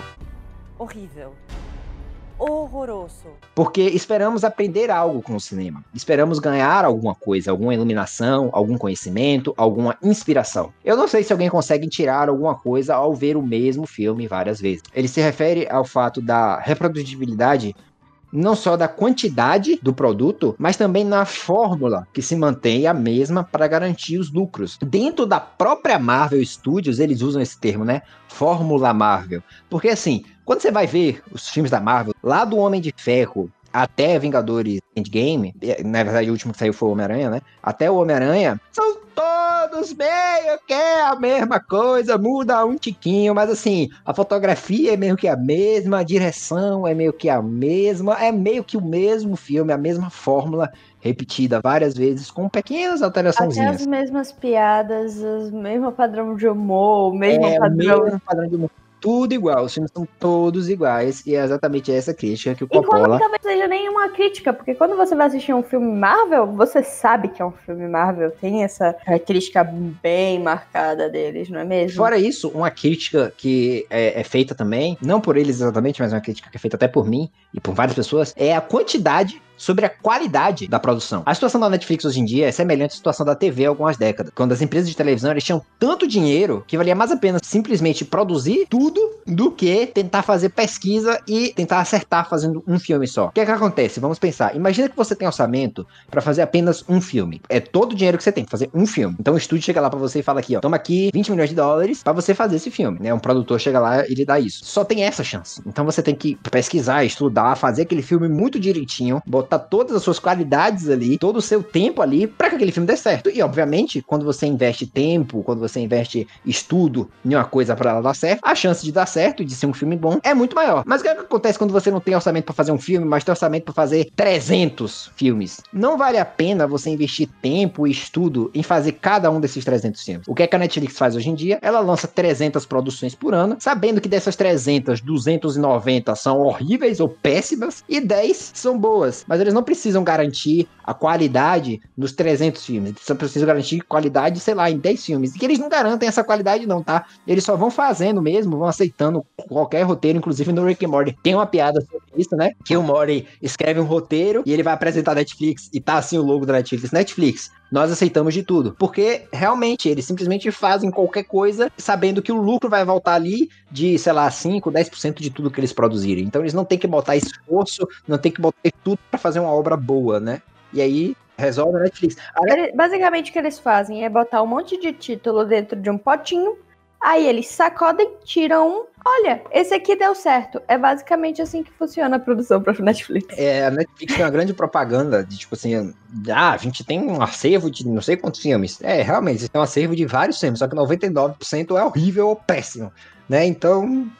Horrível. Horroroso. Porque esperamos aprender algo com o cinema. Esperamos ganhar alguma coisa, alguma iluminação, algum conhecimento, alguma inspiração. Eu não sei se alguém consegue tirar alguma coisa ao ver o mesmo filme várias vezes. Ele se refere ao fato da reprodutibilidade não só da quantidade do produto, mas também na fórmula que se mantém a mesma para garantir os lucros. Dentro da própria Marvel Studios, eles usam esse termo, né? Fórmula Marvel. Porque assim, quando você vai ver os filmes da Marvel, lá do Homem de Ferro até Vingadores Endgame, na verdade o último que saiu foi o Homem-Aranha, né? Até o Homem-Aranha, são todos meio que a mesma coisa, muda um tiquinho, mas assim, a fotografia é meio que a mesma, a direção é meio que a mesma, é meio que o mesmo filme, a mesma fórmula repetida várias vezes com pequenas Até alteraçõezinhas. as mesmas piadas, o mesmo padrão de humor, o mesmo É o padrão. mesmo padrão de humor. Tudo igual, os filmes são todos iguais, e é exatamente essa crítica que o E quando Coppola talvez seja nenhuma crítica, porque quando você vai assistir um filme Marvel, você sabe que é um filme Marvel, tem essa característica bem marcada deles, não é mesmo? Fora isso, uma crítica que é, é feita também, não por eles exatamente, mas uma crítica que é feita até por mim e por várias pessoas, é a quantidade sobre a qualidade da produção. A situação da Netflix hoje em dia é semelhante à situação da TV há algumas décadas, quando as empresas de televisão eles tinham tanto dinheiro que valia mais a pena simplesmente produzir tudo do que tentar fazer pesquisa e tentar acertar fazendo um filme só. O que é que acontece? Vamos pensar. Imagina que você tem orçamento para fazer apenas um filme. É todo o dinheiro que você tem pra fazer um filme. Então o estúdio chega lá pra você e fala aqui, ó, toma aqui 20 milhões de dólares pra você fazer esse filme, né? Um produtor chega lá e lhe dá isso. Só tem essa chance. Então você tem que pesquisar, estudar, fazer aquele filme muito direitinho, botar todas as suas qualidades ali, todo o seu tempo ali pra que aquele filme dê certo. E obviamente, quando você investe tempo, quando você investe estudo em uma coisa pra ela dar certo, a chance de dar certo e de ser um filme bom é muito maior. Mas o que, é acontece quando você não tem orçamento pra fazer um filme, mas tem orçamento pra fazer 300 filmes? Não vale a pena você investir tempo e estudo em fazer cada um desses 300 filmes. O que, é que a Netflix faz hoje em dia? Ela lança 300 produções por ano, sabendo que dessas 300, 290 são horríveis ou péssimas e 10 são boas. Mas eles não precisam garantir a qualidade nos 300 filmes. Eles só precisam garantir qualidade, sei lá, em 10 filmes. E que eles não garantem essa qualidade não, tá? Eles só vão fazendo mesmo, vão aceitando qualquer roteiro, inclusive no Rick and Morty. Tem uma piada sobre isso, né? Que o Morty escreve um roteiro e ele vai apresentar a Netflix e tá assim o logo da Netflix. Netflix, nós aceitamos de tudo. Porque realmente eles simplesmente fazem qualquer coisa sabendo que o lucro vai voltar ali de, sei lá, 5, 10% de tudo que eles produzirem. Então eles não tem que botar esforço, não tem que botar tudo pra fazer uma obra boa, né? E aí resolve a Netflix. A basicamente o que eles fazem é botar um monte de título dentro de um potinho, aí eles sacodem, tiram um. Olha, esse aqui deu certo. É basicamente assim que funciona a produção pra Netflix. É, a Netflix tem uma grande propaganda de tipo assim, ah, a gente tem um acervo de não sei quantos filmes. É, realmente, tem um acervo de vários filmes, só que 99% é horrível ou péssimo, né? Então,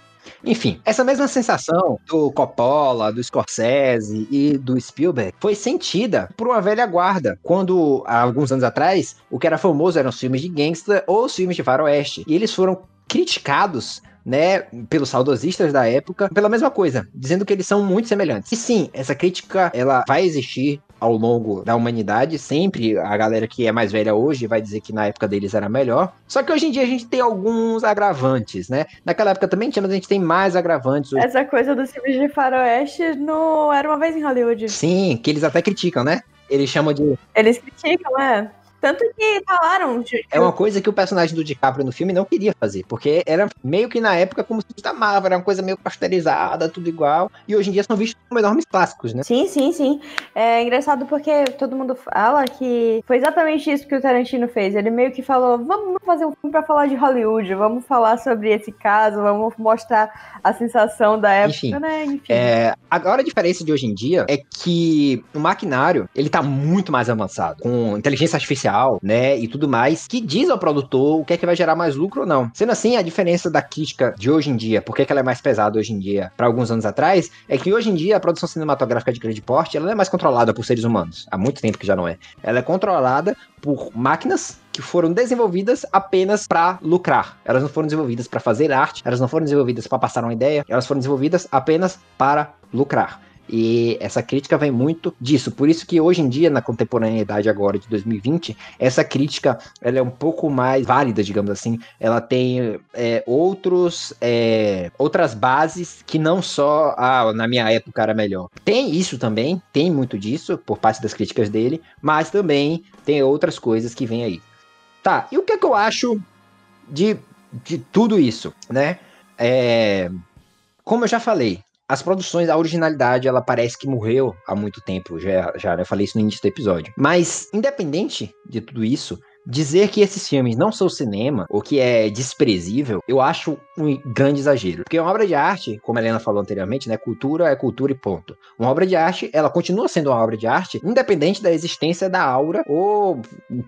enfim, essa mesma sensação do Coppola, do Scorsese e do Spielberg foi sentida por uma velha guarda, quando há alguns anos atrás, o que era famoso eram os filmes de gangster ou os filmes de faroeste, e eles foram criticados né, pelos saudosistas da época, pela mesma coisa, dizendo que eles são muito semelhantes. E sim, essa crítica, ela vai existir ao longo da humanidade, sempre a galera que é mais velha hoje vai dizer que na época deles era melhor. Só que hoje em dia a gente tem alguns agravantes, né? Naquela época também tinha, mas a gente tem mais agravantes hoje. Essa coisa dos filmes de faroeste no Era Uma Vez em Hollywood. Sim, que eles até criticam, né? Eles chamam de Eles criticam, é. Tanto que falaram. de- É uma coisa que o personagem do DiCaprio no filme não queria fazer, porque era meio que na época como se Marvel, era uma coisa meio pasteurizada, tudo igual, e hoje em dia são vistos como enormes clássicos, né? Sim, sim, sim. É engraçado porque todo mundo fala que foi exatamente isso que o Tarantino fez. Ele meio que falou: vamos fazer um filme pra falar de Hollywood, vamos falar sobre esse caso, vamos mostrar a sensação da época, Enfim, né? Enfim. É, agora a diferença de hoje em dia é que o maquinário, ele tá muito mais avançado, com inteligência artificial, né, e tudo mais, que diz ao produtor o que é que vai gerar mais lucro ou não. Sendo assim, a diferença da crítica de hoje em dia, por que que ela é mais pesada hoje em dia para alguns anos atrás, é que hoje em dia a produção cinematográfica de grande porte, ela não é mais controlada por seres humanos. Há muito tempo que já não é. Ela é controlada por máquinas que foram desenvolvidas apenas para lucrar. Elas não foram desenvolvidas para fazer arte, elas não foram desenvolvidas para passar uma ideia, elas foram desenvolvidas apenas para lucrar. E essa crítica vem muito disso. Por isso que hoje em dia, na contemporaneidade agora de 2020, essa crítica ela é um pouco mais válida, digamos assim. Ela tem é, outros, é, outras bases que não só, ah, na minha época era melhor. Tem isso também, tem muito disso por parte das críticas dele, mas também tem outras coisas que vêm aí. Tá, e o que é que eu acho de, de tudo isso, né? É, como eu já falei, as produções, a originalidade, ela parece que morreu há muito tempo, já, já né? eu falei isso no início do episódio. Mas, independente de tudo isso, dizer que esses filmes não são cinema, ou que é desprezível, eu acho um grande exagero. Porque uma obra de arte, como a Helena falou anteriormente, né, cultura é cultura e ponto. Uma obra de arte, ela continua sendo uma obra de arte, independente da existência da aura ou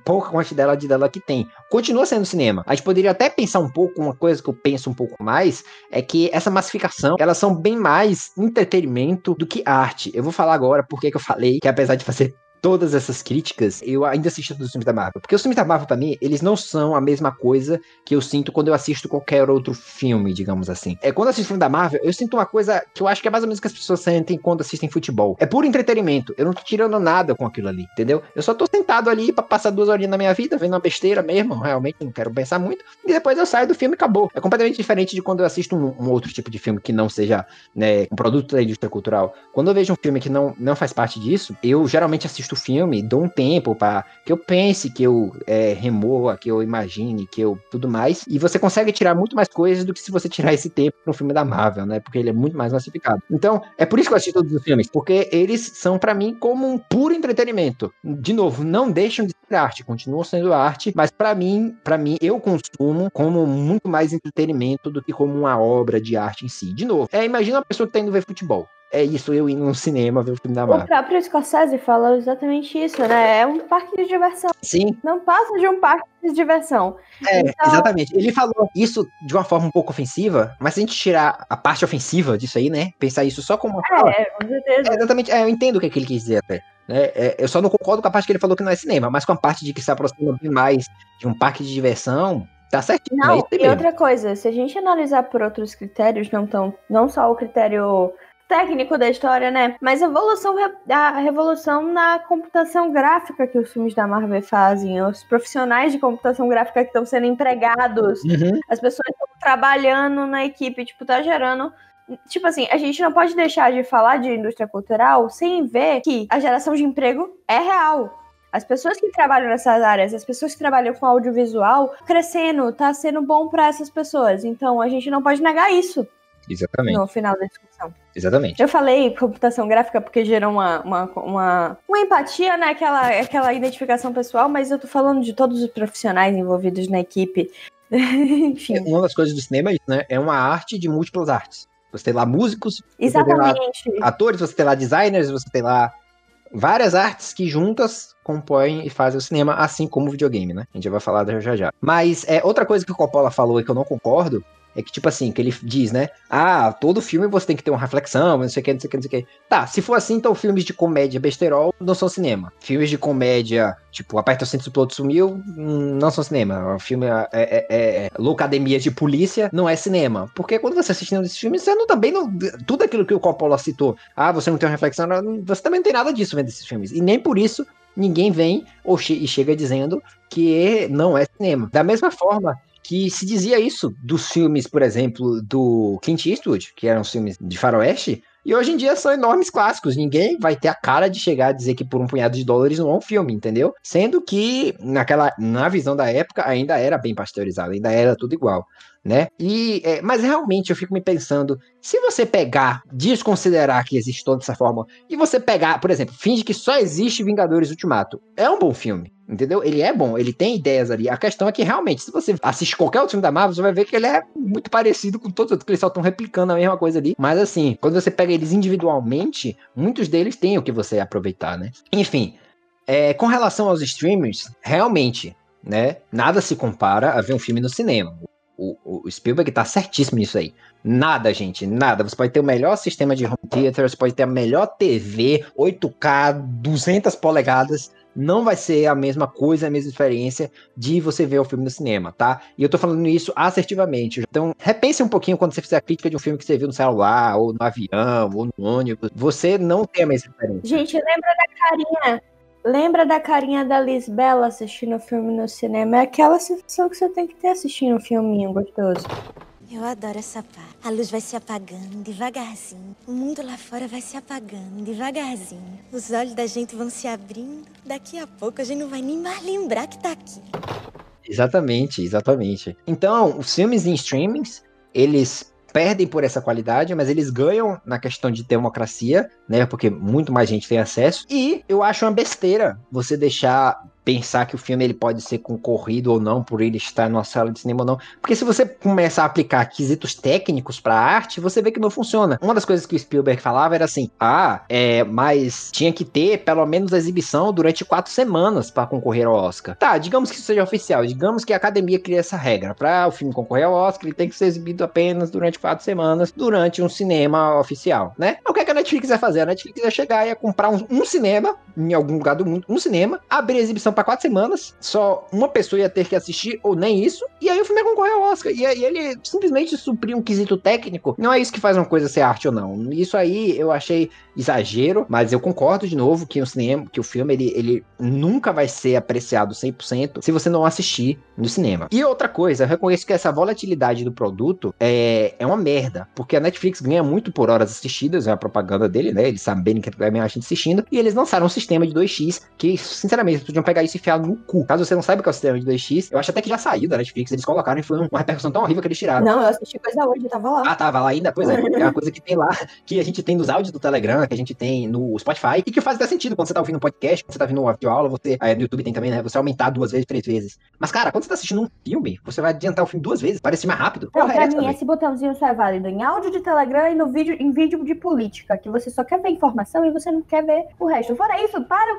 pouca quantidade dela que tem. Continua sendo cinema. A gente poderia até pensar um pouco, uma coisa que eu penso um pouco mais, é que essa massificação, elas são bem mais entretenimento do que arte. Eu vou falar agora porque que eu falei que apesar de fazer todas essas críticas, eu ainda assisto todos os filmes da Marvel. Porque os filmes da Marvel, pra mim, eles não são a mesma coisa que eu sinto quando eu assisto qualquer outro filme, digamos assim. É quando eu assisto filme da Marvel, eu sinto uma coisa que eu acho que é mais ou menos que as pessoas sentem quando assistem futebol. É puro entretenimento. Eu não tô tirando nada com aquilo ali, entendeu? Eu só tô sentado ali pra passar duas horinhas na minha vida, vendo uma besteira mesmo, realmente não quero pensar muito. E depois eu saio do filme e acabou. É completamente diferente de quando eu assisto um, um outro tipo de filme que não seja, né, um produto da indústria cultural. Quando eu vejo um filme que não, não faz parte disso, eu geralmente assisto o filme, dou um tempo para que eu pense, que eu é, remova, que eu imagine, que eu tudo mais. E você consegue tirar muito mais coisas do que se você tirar esse tempo para um filme da Marvel, né? Porque ele é muito mais massificado. Então, é por isso que eu assisto todos os filmes, porque eles são para mim como um puro entretenimento. De novo, não deixam de ser arte, continuam sendo arte, mas para mim, para mim eu consumo como muito mais entretenimento do que como uma obra de arte em si. De novo, é, imagina uma pessoa que tá indo ver futebol. É isso, eu indo no cinema ver o filme da O Marvel. próprio Scorsese falou exatamente isso, né? É um parque de diversão. Sim, Não passa de um parque de diversão. É, Então- exatamente. Ele falou isso de uma forma um pouco ofensiva, mas se a gente tirar a parte ofensiva disso aí, né? Pensar isso só como uma fala, É, com certeza. é, exatamente. É, eu entendo o que, é que ele quis dizer até. Né? É, eu só não concordo com a parte que ele falou que não é cinema, mas com a parte de que se aproxima bem mais de um parque de diversão, tá certinho. é Não, aí e outra coisa, se a gente analisar por outros critérios, não, tão, não só o critério técnico da história, né? Mas a evolução, a revolução na computação gráfica que os filmes da Marvel fazem, os profissionais de computação gráfica que estão sendo empregados, Uhum. as pessoas estão trabalhando na equipe, tipo, tá gerando. Tipo assim, a gente não pode deixar de falar de indústria cultural sem ver que a geração de emprego é real. As pessoas que trabalham nessas áreas, as pessoas que trabalham com audiovisual, crescendo, tá sendo bom para essas pessoas. Então a gente não pode negar isso Exatamente, no final da discussão. exatamente. Eu falei computação gráfica porque gerou uma, uma, uma, uma empatia, né? Aquela, aquela identificação pessoal, mas eu tô falando de todos os profissionais envolvidos na equipe. Enfim. Uma das coisas do cinema é isso, né? É uma arte de múltiplas artes. Você tem lá músicos, você tem lá Exatamente. atores, você tem lá designers, você tem lá várias artes que juntas compõem e fazem o cinema, assim como o videogame, né? A gente já vai falar já já. Mas é outra coisa que o Coppola falou e que eu não concordo é que, tipo assim, que ele diz, né? Ah, todo filme você tem que ter uma reflexão, não sei o que, não sei o que, não sei o que. Tá, se for assim, então filmes de comédia besterol não são cinema. Filmes de comédia, tipo, Aperta o Cinto, o Piloto Sumiu, hum, não são cinema. O filme é, é, é, é Loucademia de Polícia não é cinema. Porque quando você assiste desses filmes, você não, também não... Tudo aquilo que o Coppola citou, ah, você não tem uma reflexão, você também não tem nada disso vendo esses filmes. E nem por isso ninguém vem ou che e chega dizendo que não é cinema. Da mesma forma que se dizia isso dos filmes, por exemplo, do Clint Eastwood, que eram filmes de faroeste, E hoje em dia são enormes clássicos. Ninguém vai ter a cara de chegar a dizer que por um punhado de dólares não é um filme, entendeu? Sendo que naquela, na visão da época ainda era bem pasteurizado, ainda era tudo igual. Né? E, é, mas realmente eu fico me pensando, se você pegar, desconsiderar que existe toda essa forma, e você pegar, por exemplo, finge que só existe Vingadores Ultimato, é um bom filme. Entendeu? Ele é bom, ele tem ideias ali. A questão é que realmente, se você assiste qualquer outro filme da Marvel, você vai ver que ele é muito parecido com todos os outros, que eles só estão replicando a mesma coisa ali. Mas assim, quando você pega eles individualmente, muitos deles têm o que você aproveitar, né? Enfim, é, com relação aos streamers, realmente, né? Nada se compara a ver um filme no cinema. O, o, Spielberg tá certíssimo nisso aí. Nada, gente, nada. Você pode ter o melhor sistema de home theater, você pode ter a melhor TV, 8K, 200 polegadas não vai ser a mesma coisa, a mesma experiência de você ver o filme no cinema, tá? E eu tô falando isso assertivamente. Então, repense um pouquinho quando você fizer a crítica de um filme que você viu no celular, ou no avião, ou no ônibus. Você não tem a mesma experiência. Gente, lembra da carinha Lembra da carinha da Lisbela assistindo o filme no cinema? É aquela sensação que você tem que ter assistindo um filminho gostoso. Eu adoro essa parte. A luz vai se apagando devagarzinho. O mundo lá fora vai se apagando devagarzinho. Os olhos da gente vão se abrindo. Daqui a pouco a gente não vai nem mais lembrar que tá aqui. Exatamente, exatamente. Então, os filmes em streamings, eles perdem por essa qualidade, mas eles ganham na questão de democracia, né? Porque muito mais gente tem acesso. E eu acho uma besteira você deixar pensar que o filme ele pode ser concorrido ou não por ele estar numa sala de cinema ou não. Porque se você começa a aplicar quesitos técnicos para arte, você vê que não funciona. Uma das coisas que o Spielberg falava era assim: ah, é, mas tinha que ter pelo menos a exibição durante quatro semanas para concorrer ao Oscar. Tá, digamos que isso seja oficial, digamos que a academia cria essa regra. Para o filme concorrer ao Oscar, ele tem que ser exibido apenas durante quatro semanas, durante um cinema oficial, né? O que, é que a Netflix ia fazer? A Netflix ia chegar e ia comprar um, um cinema, em algum lugar do mundo, um cinema, abrir a exibição para quatro semanas, só uma pessoa ia ter que assistir, ou nem isso, e aí o filme ia concorrer ao Oscar. E aí ele simplesmente supriu um quesito técnico. Não é isso que faz uma coisa ser arte ou não. Isso aí eu achei exagero, mas eu concordo de novo que o cinema, que o filme ele, ele nunca vai ser apreciado 100% se você não assistir no cinema. E outra coisa, eu reconheço que essa volatilidade do produto é, é uma merda, porque a Netflix ganha muito por horas assistidas, é a propaganda dele, né? Eles sabem que vai a gente assistindo, e eles lançaram um sistema de 2x que, sinceramente, eles podiam pegar isso e enfiar no cu. Caso você não saiba o que é o sistema de 2x, eu acho até que já saiu da Netflix, eles colocaram e foi uma repercussão tão horrível que eles tiraram. Não, eu assisti coisa hoje, eu tava lá. Ah, tava lá ainda? Pois é. É uma coisa que tem lá, que a gente tem nos áudios do Telegram, que a gente tem no Spotify, e que faz até sentido quando você tá ouvindo um podcast, quando você tá ouvindo uma videoaula, você, aí no YouTube tem também, né? Você aumentar duas vezes, três vezes. Mas, cara, quando você tá assistindo um filme, você vai adiantar o filme duas vezes, parece mais rápido. Não, pra mim, esse botãozinho só é válido em áudio de Telegram e no vídeo, em vídeo de política, que você só quer ver informação e você não quer ver o resto. Fora isso, para,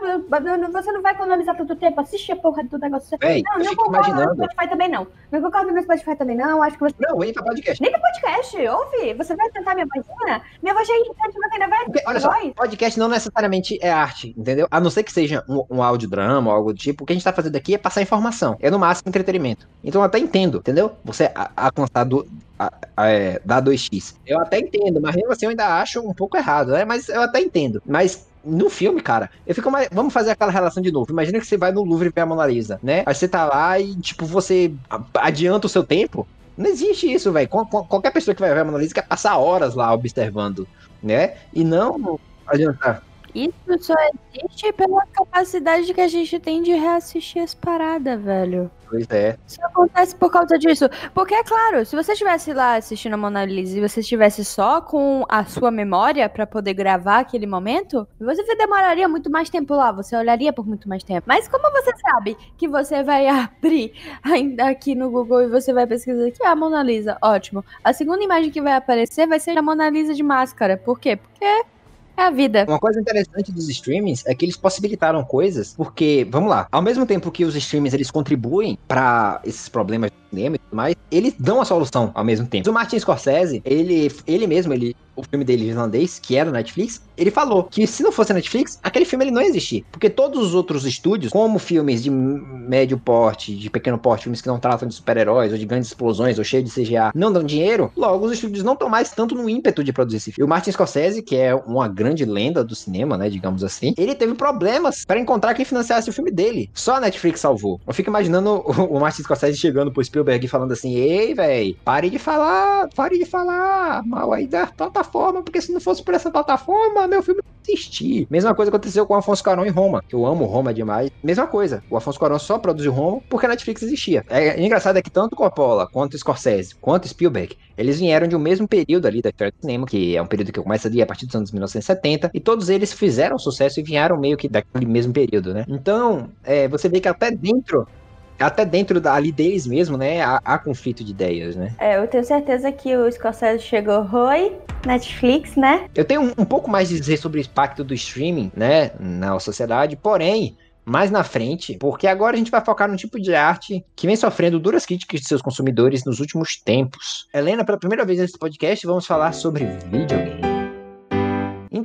você não vai economizar tanto tempo, assiste a porra do negócio. Véi, não, não concordo imaginando. no Spotify também não. Não concordo no Spotify também não, acho que você... Não, nem pra podcast. Nem pra podcast, ouve, você vai tentar minha vozinha? Minha voz é irritante, você ainda vai... Porque, olha só, podcast não necessariamente é arte, entendeu? A não ser que seja um, um audiodrama ou algo do tipo, o que a gente tá fazendo aqui é passar informação. É no máximo entretenimento. Então eu até entendo, entendeu? Você alcançar do, a, a, é, dar 2x. Eu até entendo, mas mesmo assim eu ainda acho um pouco errado, né? Mas eu até entendo. Mas no filme, cara, eu fico mais. Vamos fazer aquela relação de novo. Imagina que você vai no Louvre ver a Mona Lisa, né? Aí você tá lá e, tipo, você adianta o seu tempo. Não existe isso, velho. Qualquer pessoa que vai ver a Mona Lisa quer passar horas lá observando, né? E não adiantar. Isso só existe pela capacidade que a gente tem de reassistir as paradas, velho. Pois é. Isso acontece por causa disso. Porque, é claro, se você estivesse lá assistindo a Mona Lisa e você estivesse só com a sua memória para poder gravar aquele momento, você demoraria muito mais tempo lá, você olharia por muito mais tempo. Mas como você sabe que você vai abrir ainda aqui no Google e você vai pesquisar aqui a Mona Lisa? Ótimo. A segunda imagem que vai aparecer vai ser a Mona Lisa de máscara. Por quê? Porque é a vida. Uma coisa interessante dos streamings é que eles possibilitaram coisas, porque, vamos lá, ao mesmo tempo que os streamings eles contribuem para esses problemas cinema e tudo mais, eles dão a solução ao mesmo tempo. O Martin Scorsese, ele, ele mesmo, ele o filme dele irlandês, que era Netflix, ele falou que se não fosse Netflix, aquele filme ele não ia existir. Porque todos os outros estúdios, como filmes de médio porte, de pequeno porte, filmes que não tratam de super-heróis ou de grandes explosões ou cheios de CGA, não dão dinheiro, logo os estúdios não estão mais tanto no ímpeto de produzir esse filme. O Martin Scorsese, que é uma grande lenda do cinema, né, digamos assim, ele teve problemas para encontrar quem financiasse o filme dele. Só a Netflix salvou. Eu fico imaginando o Martin Scorsese chegando pro Spielberg Spielberg falando assim: ei, velho, pare de falar, pare de falar mal aí da plataforma, porque se não fosse por essa plataforma, meu filme não existir. Mesma coisa aconteceu com o Afonso Cuarón em Roma, que eu amo Roma demais. Mesma coisa, o Afonso Cuarón só produziu Roma porque a Netflix existia. É, é engraçado é que tanto Coppola, quanto Scorsese, quanto Spielberg, eles vieram de um mesmo período ali da história do cinema, que é um período que começa ali a partir dos anos 1970, e todos eles fizeram sucesso e vieram meio que daquele mesmo período, né? Então, é, você vê que até dentro até dentro da, ali deles mesmo, né, há, há, conflito de ideias, né? É, eu tenho certeza que o Scorsese chegou, oi, Netflix, né? Eu tenho um, um pouco mais de dizer sobre o impacto do streaming, né, na sociedade, porém, mais na frente, porque agora a gente vai focar num tipo de arte que vem sofrendo duras críticas de seus consumidores nos últimos tempos. Helena, pela primeira vez nesse podcast, vamos falar sobre videogame.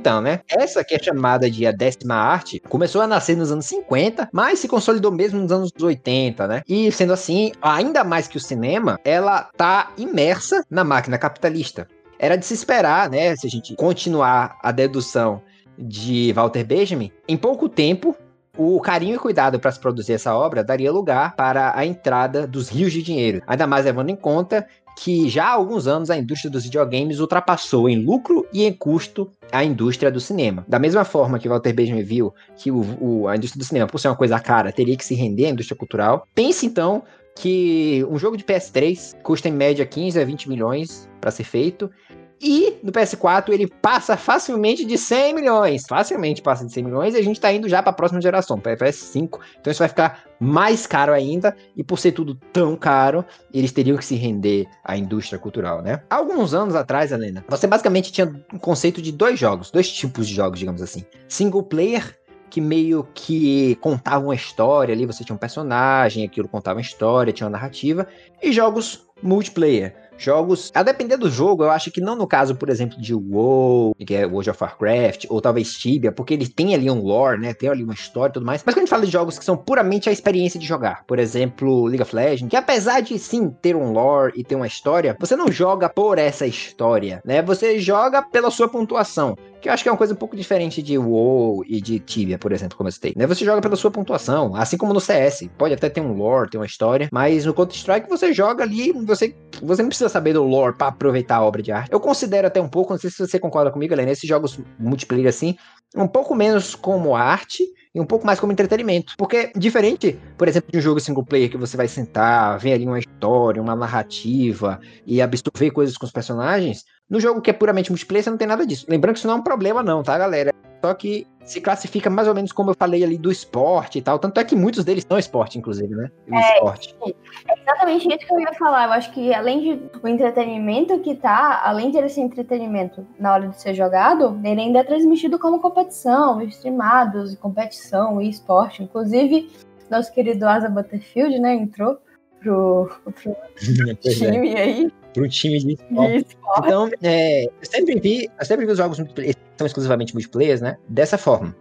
Então, né? Essa que é chamada de a décima arte começou a nascer nos anos 50, mas se consolidou mesmo nos anos 80, né? E sendo assim, ainda mais que o cinema, ela tá imersa na máquina capitalista. Era de se esperar, né? Se a gente continuar a dedução de Walter Benjamin, em pouco tempo o carinho e cuidado para se produzir essa obra daria lugar para a entrada dos rios de dinheiro, ainda mais levando em conta que já há alguns anos a indústria dos videogames ultrapassou em lucro e em custo a indústria do cinema. Da mesma forma que Walter Benjamin viu que o, o, a indústria do cinema, por ser uma coisa cara, teria que se render à indústria cultural, pense então que um jogo de PS3 custa em média 15 a 20 milhões para ser feito e no PS4 ele passa facilmente de 100 milhões. Facilmente passa de 100 milhões e a gente tá indo já para a próxima geração, para PS5. Então isso vai ficar mais caro ainda. E por ser tudo tão caro, eles teriam que se render à indústria cultural, né? Alguns anos atrás, Helena, você basicamente tinha um conceito de dois jogos, dois tipos de jogos, digamos assim: single player que meio que contavam uma história ali, você tinha um personagem, aquilo contava uma história, tinha uma narrativa, e jogos multiplayer, Jogos, a depender do jogo, eu acho que não no caso, por exemplo, de WoW, que é World of Warcraft, ou talvez Tibia, porque ele tem ali um lore, né? Tem ali uma história e tudo mais. Mas quando a gente fala de jogos que são puramente a experiência de jogar, por exemplo, League of Legends, que apesar de sim ter um lore e ter uma história, você não joga por essa história, né? Você joga pela sua pontuação que eu acho que é uma coisa um pouco diferente de WoW e de Tibia, por exemplo, como eu citei. Né? Você joga pela sua pontuação, assim como no CS. Pode até ter um lore, ter uma história, mas no Counter-Strike você joga ali, você, você não precisa saber do lore para aproveitar a obra de arte. Eu considero até um pouco, não sei se você concorda comigo, Helena, esses jogos multiplayer assim, um pouco menos como arte e um pouco mais como entretenimento. Porque, diferente, por exemplo, de um jogo single player que você vai sentar, ver ali uma história, uma narrativa e absorver coisas com os personagens, no jogo que é puramente multiplayer, você não tem nada disso. Lembrando que isso não é um problema, não, tá, galera? Só que se classifica mais ou menos como eu falei ali do esporte e tal. Tanto é que muitos deles são esporte, inclusive, né? O é, esporte. É exatamente isso que eu ia falar. Eu acho que além de o entretenimento que tá, além de ele ser entretenimento na hora de ser jogado, ele ainda é transmitido como competição, streamados competição e esporte. Inclusive, nosso querido Asa Butterfield, né, entrou pro, pro time é. aí um time de esporte. Então, é, eu sempre vi, eu sempre vi os jogos são exclusivamente multiplayer, né? Dessa forma.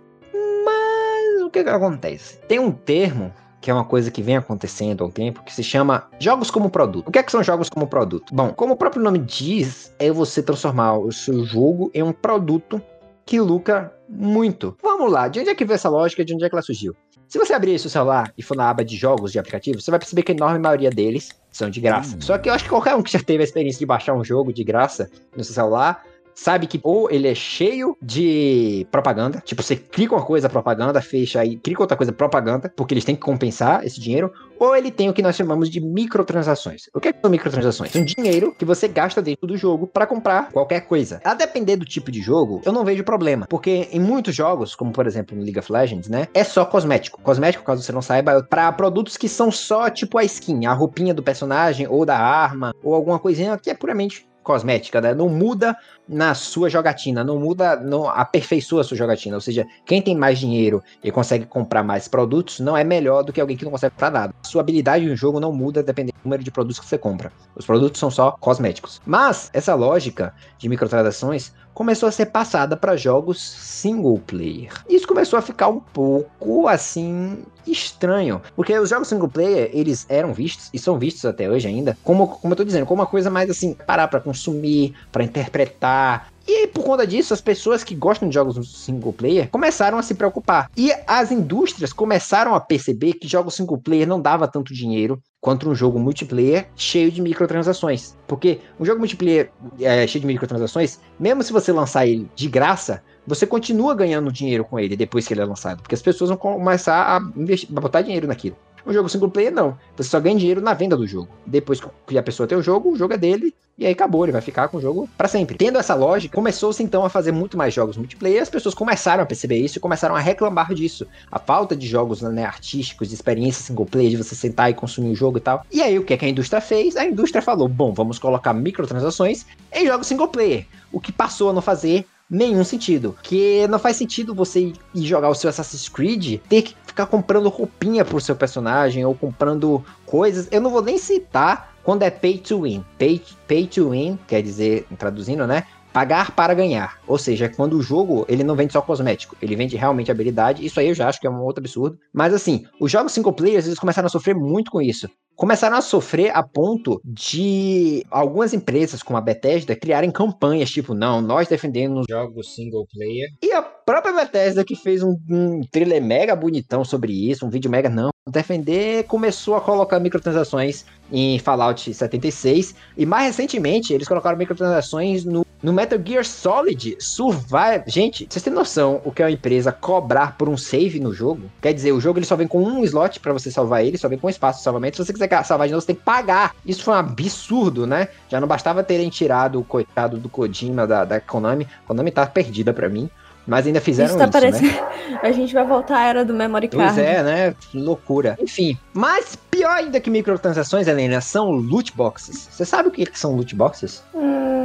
Mas o que, que acontece? Tem um termo que é uma coisa que vem acontecendo há um tempo, que se chama jogos como produto. O que, é que são jogos como produto? Bom, como o próprio nome diz, é você transformar o seu jogo em um produto que lucra muito. Vamos lá, de onde é que veio essa lógica? De onde é que ela surgiu? Se você abrir seu celular e for na aba de jogos de aplicativo, você vai perceber que a enorme maioria deles são de graça. Hum. Só que eu acho que qualquer um que já teve a experiência de baixar um jogo de graça no seu celular sabe que ou ele é cheio de propaganda, tipo, você clica uma coisa, propaganda, fecha aí, clica outra coisa, propaganda, porque eles têm que compensar esse dinheiro, ou ele tem o que nós chamamos de microtransações. O que, é que são microtransações? Um dinheiro que você gasta dentro do jogo para comprar qualquer coisa. A depender do tipo de jogo, eu não vejo problema, porque em muitos jogos, como por exemplo no League of Legends, né, é só cosmético. Cosmético, caso você não saiba, é para produtos que são só tipo a skin, a roupinha do personagem ou da arma ou alguma coisinha que é puramente cosmética, né? Não muda na sua jogatina, não muda, não aperfeiçoa a sua jogatina. Ou seja, quem tem mais dinheiro e consegue comprar mais produtos não é melhor do que alguém que não consegue comprar nada. Sua habilidade no jogo não muda dependendo do número de produtos que você compra. Os produtos são só cosméticos. Mas essa lógica de microtransações começou a ser passada para jogos single player. Isso começou a ficar um pouco assim estranho, porque os jogos single player, eles eram vistos e são vistos até hoje ainda, como como eu tô dizendo, como uma coisa mais assim, parar para consumir, para interpretar, e por conta disso, as pessoas que gostam de jogos single player começaram a se preocupar. E as indústrias começaram a perceber que jogos single player não dava tanto dinheiro contra um jogo multiplayer cheio de microtransações. Porque um jogo multiplayer é, cheio de microtransações, mesmo se você lançar ele de graça, você continua ganhando dinheiro com ele depois que ele é lançado. Porque as pessoas vão começar a, investir, a botar dinheiro naquilo. Um jogo single player, não. Você só ganha dinheiro na venda do jogo. Depois que a pessoa tem o jogo, o jogo é dele. E aí acabou, ele vai ficar com o jogo para sempre. Tendo essa lógica, começou-se então a fazer muito mais jogos multiplayer. As pessoas começaram a perceber isso e começaram a reclamar disso. A falta de jogos né, artísticos, de experiência single player, de você sentar e consumir o jogo e tal. E aí o que, é que a indústria fez? A indústria falou: bom, vamos colocar microtransações em jogos single player. O que passou a não fazer nenhum sentido. Que não faz sentido você ir jogar o seu Assassin's Creed, ter que ficar comprando roupinha pro seu personagem ou comprando coisas. Eu não vou nem citar quando é pay to win. Pay, pay to win quer dizer, traduzindo, né? pagar para ganhar. Ou seja, quando o jogo ele não vende só cosmético, ele vende realmente habilidade. Isso aí eu já acho que é um outro absurdo. Mas assim, os jogos single players eles começaram a sofrer muito com isso. Começaram a sofrer a ponto de algumas empresas, como a Bethesda, criarem campanhas tipo, não, nós defendemos jogos single player. E a própria Bethesda que fez um, um trailer mega bonitão sobre isso, um vídeo mega não defender, começou a colocar microtransações em Fallout 76 e mais recentemente eles colocaram microtransações no, no Metal Gear Solid Survive. Gente, vocês têm noção o que é uma empresa cobrar por um save no jogo? Quer dizer, o jogo ele só vem com um slot para você salvar ele, só vem com um espaço de salvamento. Se você quiser salvar de novo, você tem que pagar. Isso foi um absurdo, né? Já não bastava terem tirado o coitado do Kojima da, da Konami. Konami tá perdida para mim. Mas ainda fizeram isso, tá isso parecendo... né? A gente vai voltar à era do memory card. Pois é, né? Loucura. Enfim, mas pior ainda que microtransações, Helena, são loot boxes. Você sabe o que são loot boxes? Hum...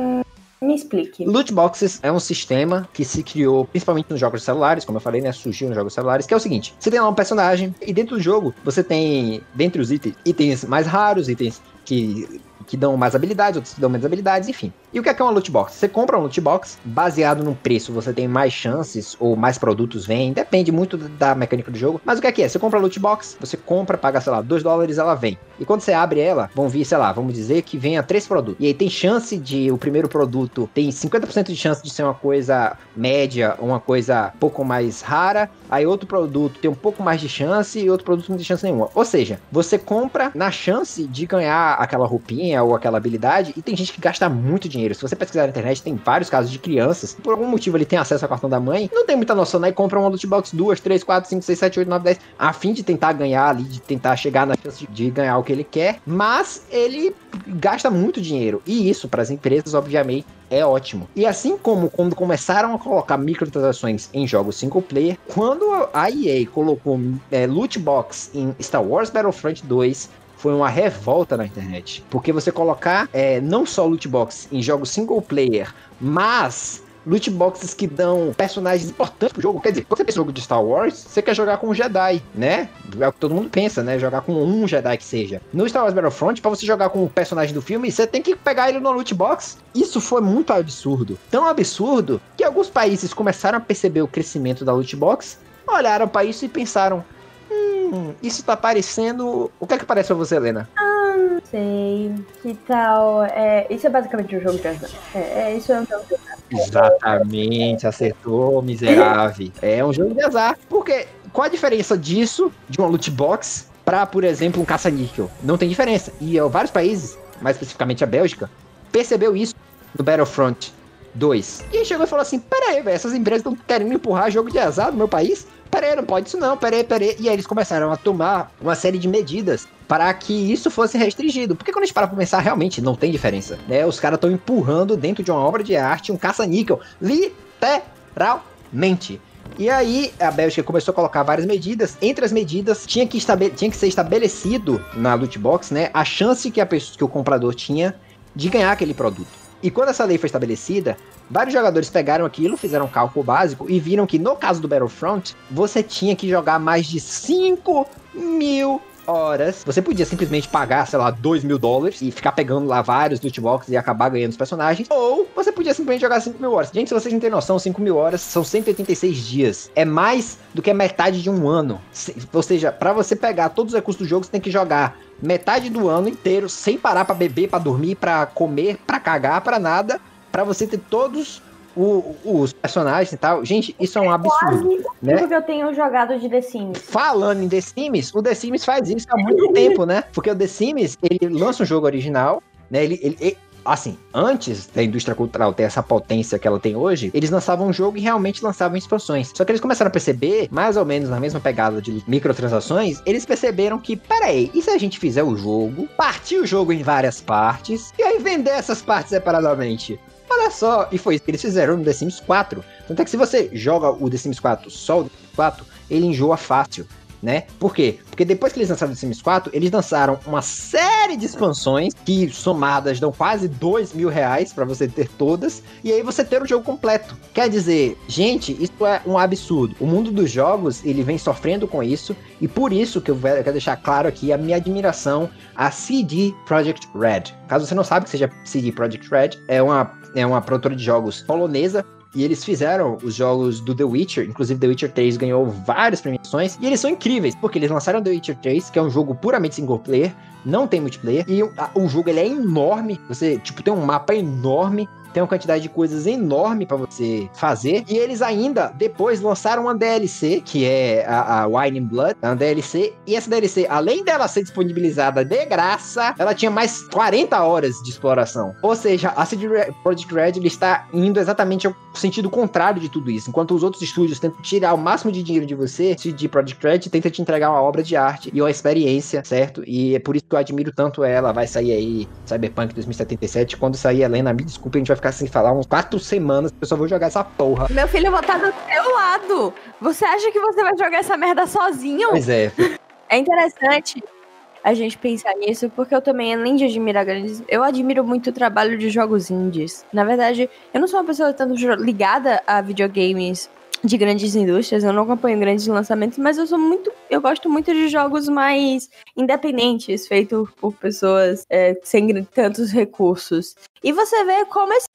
Me explique. Loot boxes é um sistema que se criou principalmente nos jogos celulares, como eu falei, né? Surgiu nos jogos celulares, que é o seguinte: você tem lá um personagem e dentro do jogo você tem, dentre os itens, itens mais raros, itens que que dão mais habilidades, outros que dão menos habilidades, enfim. E o que é, que é uma loot box? Você compra um loot box, baseado no preço, você tem mais chances ou mais produtos vêm, depende muito da mecânica do jogo. Mas o que é que é? Você compra a loot box, você compra, paga, sei lá, 2 dólares, ela vem. E quando você abre ela, vão vir, sei lá, vamos dizer que venha três produtos. E aí tem chance de o primeiro produto tem 50% de chance de ser uma coisa média, uma coisa pouco mais rara. Aí outro produto tem um pouco mais de chance e outro produto não tem chance nenhuma. Ou seja, você compra na chance de ganhar aquela roupinha ou aquela habilidade e tem gente que gasta muito dinheiro. Se você pesquisar na internet, tem vários casos de crianças, por algum motivo ele tem acesso ao cartão da mãe, não tem muita noção, né? E compra uma loot box 2, 3, 4, 5, 6, 7, 8, 9, 10, a fim de tentar ganhar ali, de tentar chegar na chance de ganhar o que ele quer, mas ele gasta muito dinheiro. E isso, para as empresas, obviamente, é ótimo. E assim como quando começaram a colocar microtransações em jogos single player, quando a EA colocou é, loot box em Star Wars Battlefront 2, foi uma revolta na internet. Porque você colocar é, não só loot box em jogos single player, mas loot boxes que dão personagens importantes pro jogo. Quer dizer, quando você pensa jogo de Star Wars, você quer jogar com um Jedi, né? É o que todo mundo pensa, né? Jogar com um Jedi que seja. No Star Wars Battlefront, para você jogar com o personagem do filme, você tem que pegar ele no loot box. Isso foi muito absurdo. Tão absurdo que alguns países começaram a perceber o crescimento da loot box, olharam para isso e pensaram: hum, isso tá parecendo. O que é que parece pra você, Helena? Ah, não sei. Que tal. É, isso é basicamente um jogo de azar. É, é, isso é um jogo de azar. Exatamente, acertou, miserável. É um jogo de azar. Porque qual a diferença disso, de uma loot box, pra, por exemplo, um caça-níquel? Não tem diferença. E vários países, mais especificamente a Bélgica, percebeu isso no Battlefront 2. E aí chegou e falou assim: pera aí, velho, essas empresas estão querendo empurrar jogo de azar no meu país? Peraí, não pode isso não, peraí, peraí. E aí eles começaram a tomar uma série de medidas para que isso fosse restringido. Porque quando a gente para pra pensar, realmente não tem diferença. Né? Os caras estão empurrando dentro de uma obra de arte um caça-níquel. Literalmente. E aí a Bélgica começou a colocar várias medidas. Entre as medidas, tinha que, tinha que ser estabelecido na loot box, né? A chance que, a pessoa, que o comprador tinha de ganhar aquele produto. E quando essa lei foi estabelecida, vários jogadores pegaram aquilo, fizeram um cálculo básico e viram que no caso do Battlefront, você tinha que jogar mais de 5 mil horas. Você podia simplesmente pagar, sei lá, 2 mil dólares e ficar pegando lá vários loot boxes e acabar ganhando os personagens. Ou você podia simplesmente jogar 5 mil horas. Gente, se vocês não têm noção, 5 mil horas são 186 dias. É mais do que a metade de um ano. Ou seja, para você pegar todos os recursos do jogo, você tem que jogar metade do ano inteiro sem parar para beber, para dormir, para comer, para cagar, para nada, para você ter todos o- os personagens e tal. Gente, isso é um absurdo. Quase né? que eu tenho jogado de The Sims. Falando em The Sims, o The Sims faz isso há muito tempo, né? Porque o The Sims, ele lança um jogo original, né? Ele- ele- assim, antes da indústria cultural ter essa potência que ela tem hoje, eles lançavam um jogo e realmente lançavam expansões. Só que eles começaram a perceber, mais ou menos na mesma pegada de microtransações, eles perceberam que, peraí, e se a gente fizer o jogo, partir o jogo em várias partes, e aí vender essas partes separadamente? Olha só, e foi isso que eles fizeram no The Sims 4. Tanto é que se você joga o The Sims 4 só o The Sims 4, ele enjoa fácil, né? Por quê? Porque depois que eles lançaram The Sims 4, eles lançaram uma série de expansões que somadas dão quase dois mil reais pra você ter todas, e aí você ter o jogo completo. Quer dizer, gente, isso é um absurdo. O mundo dos jogos, ele vem sofrendo com isso, e por isso que eu quero deixar claro aqui a minha admiração a CD Projekt Red. Caso você não saiba que seja CD Projekt Red, é uma, é uma produtora de jogos polonesa e eles fizeram os jogos do The Witcher, inclusive The Witcher 3 ganhou várias premiações, e eles são incríveis, porque eles lançaram The Witcher 3, que é um jogo puramente single player, não tem multiplayer, e o, a- o jogo ele é enorme, você, tipo, tem um mapa enorme, tem uma quantidade de coisas enorme pra você fazer, e eles ainda, depois, lançaram uma DLC, que é a, a Wine and Blood, é uma DLC, e essa DLC, além dela ser disponibilizada de graça, ela tinha mais 40 horas de exploração. Ou seja, a CD Projekt Red está indo exatamente ao sentido contrário de tudo isso. Enquanto os outros estúdios tentam tirar o máximo de dinheiro de você, CD Projekt Red tenta te entregar uma obra de arte e uma experiência, certo? E é por isso que eu admiro tanto ela. Vai sair aí Cyberpunk 2077. Quando sair, Helena, me desculpe, a gente vai ficar sem falar uns quatro semanas, eu só vou jogar essa porra. Meu filho, eu vou estar do seu lado. Você acha que você vai jogar essa merda sozinho? Pois é, É interessante a gente pensar nisso, porque eu também, além de admirar grandes, eu admiro muito o trabalho de jogos indies. Na verdade, eu não sou uma pessoa tanto ligada a videogames de grandes indústrias, eu não acompanho grandes lançamentos, mas eu sou muito, eu gosto muito de jogos mais independentes, feitos por pessoas é, sem tantos recursos. E você vê como esses,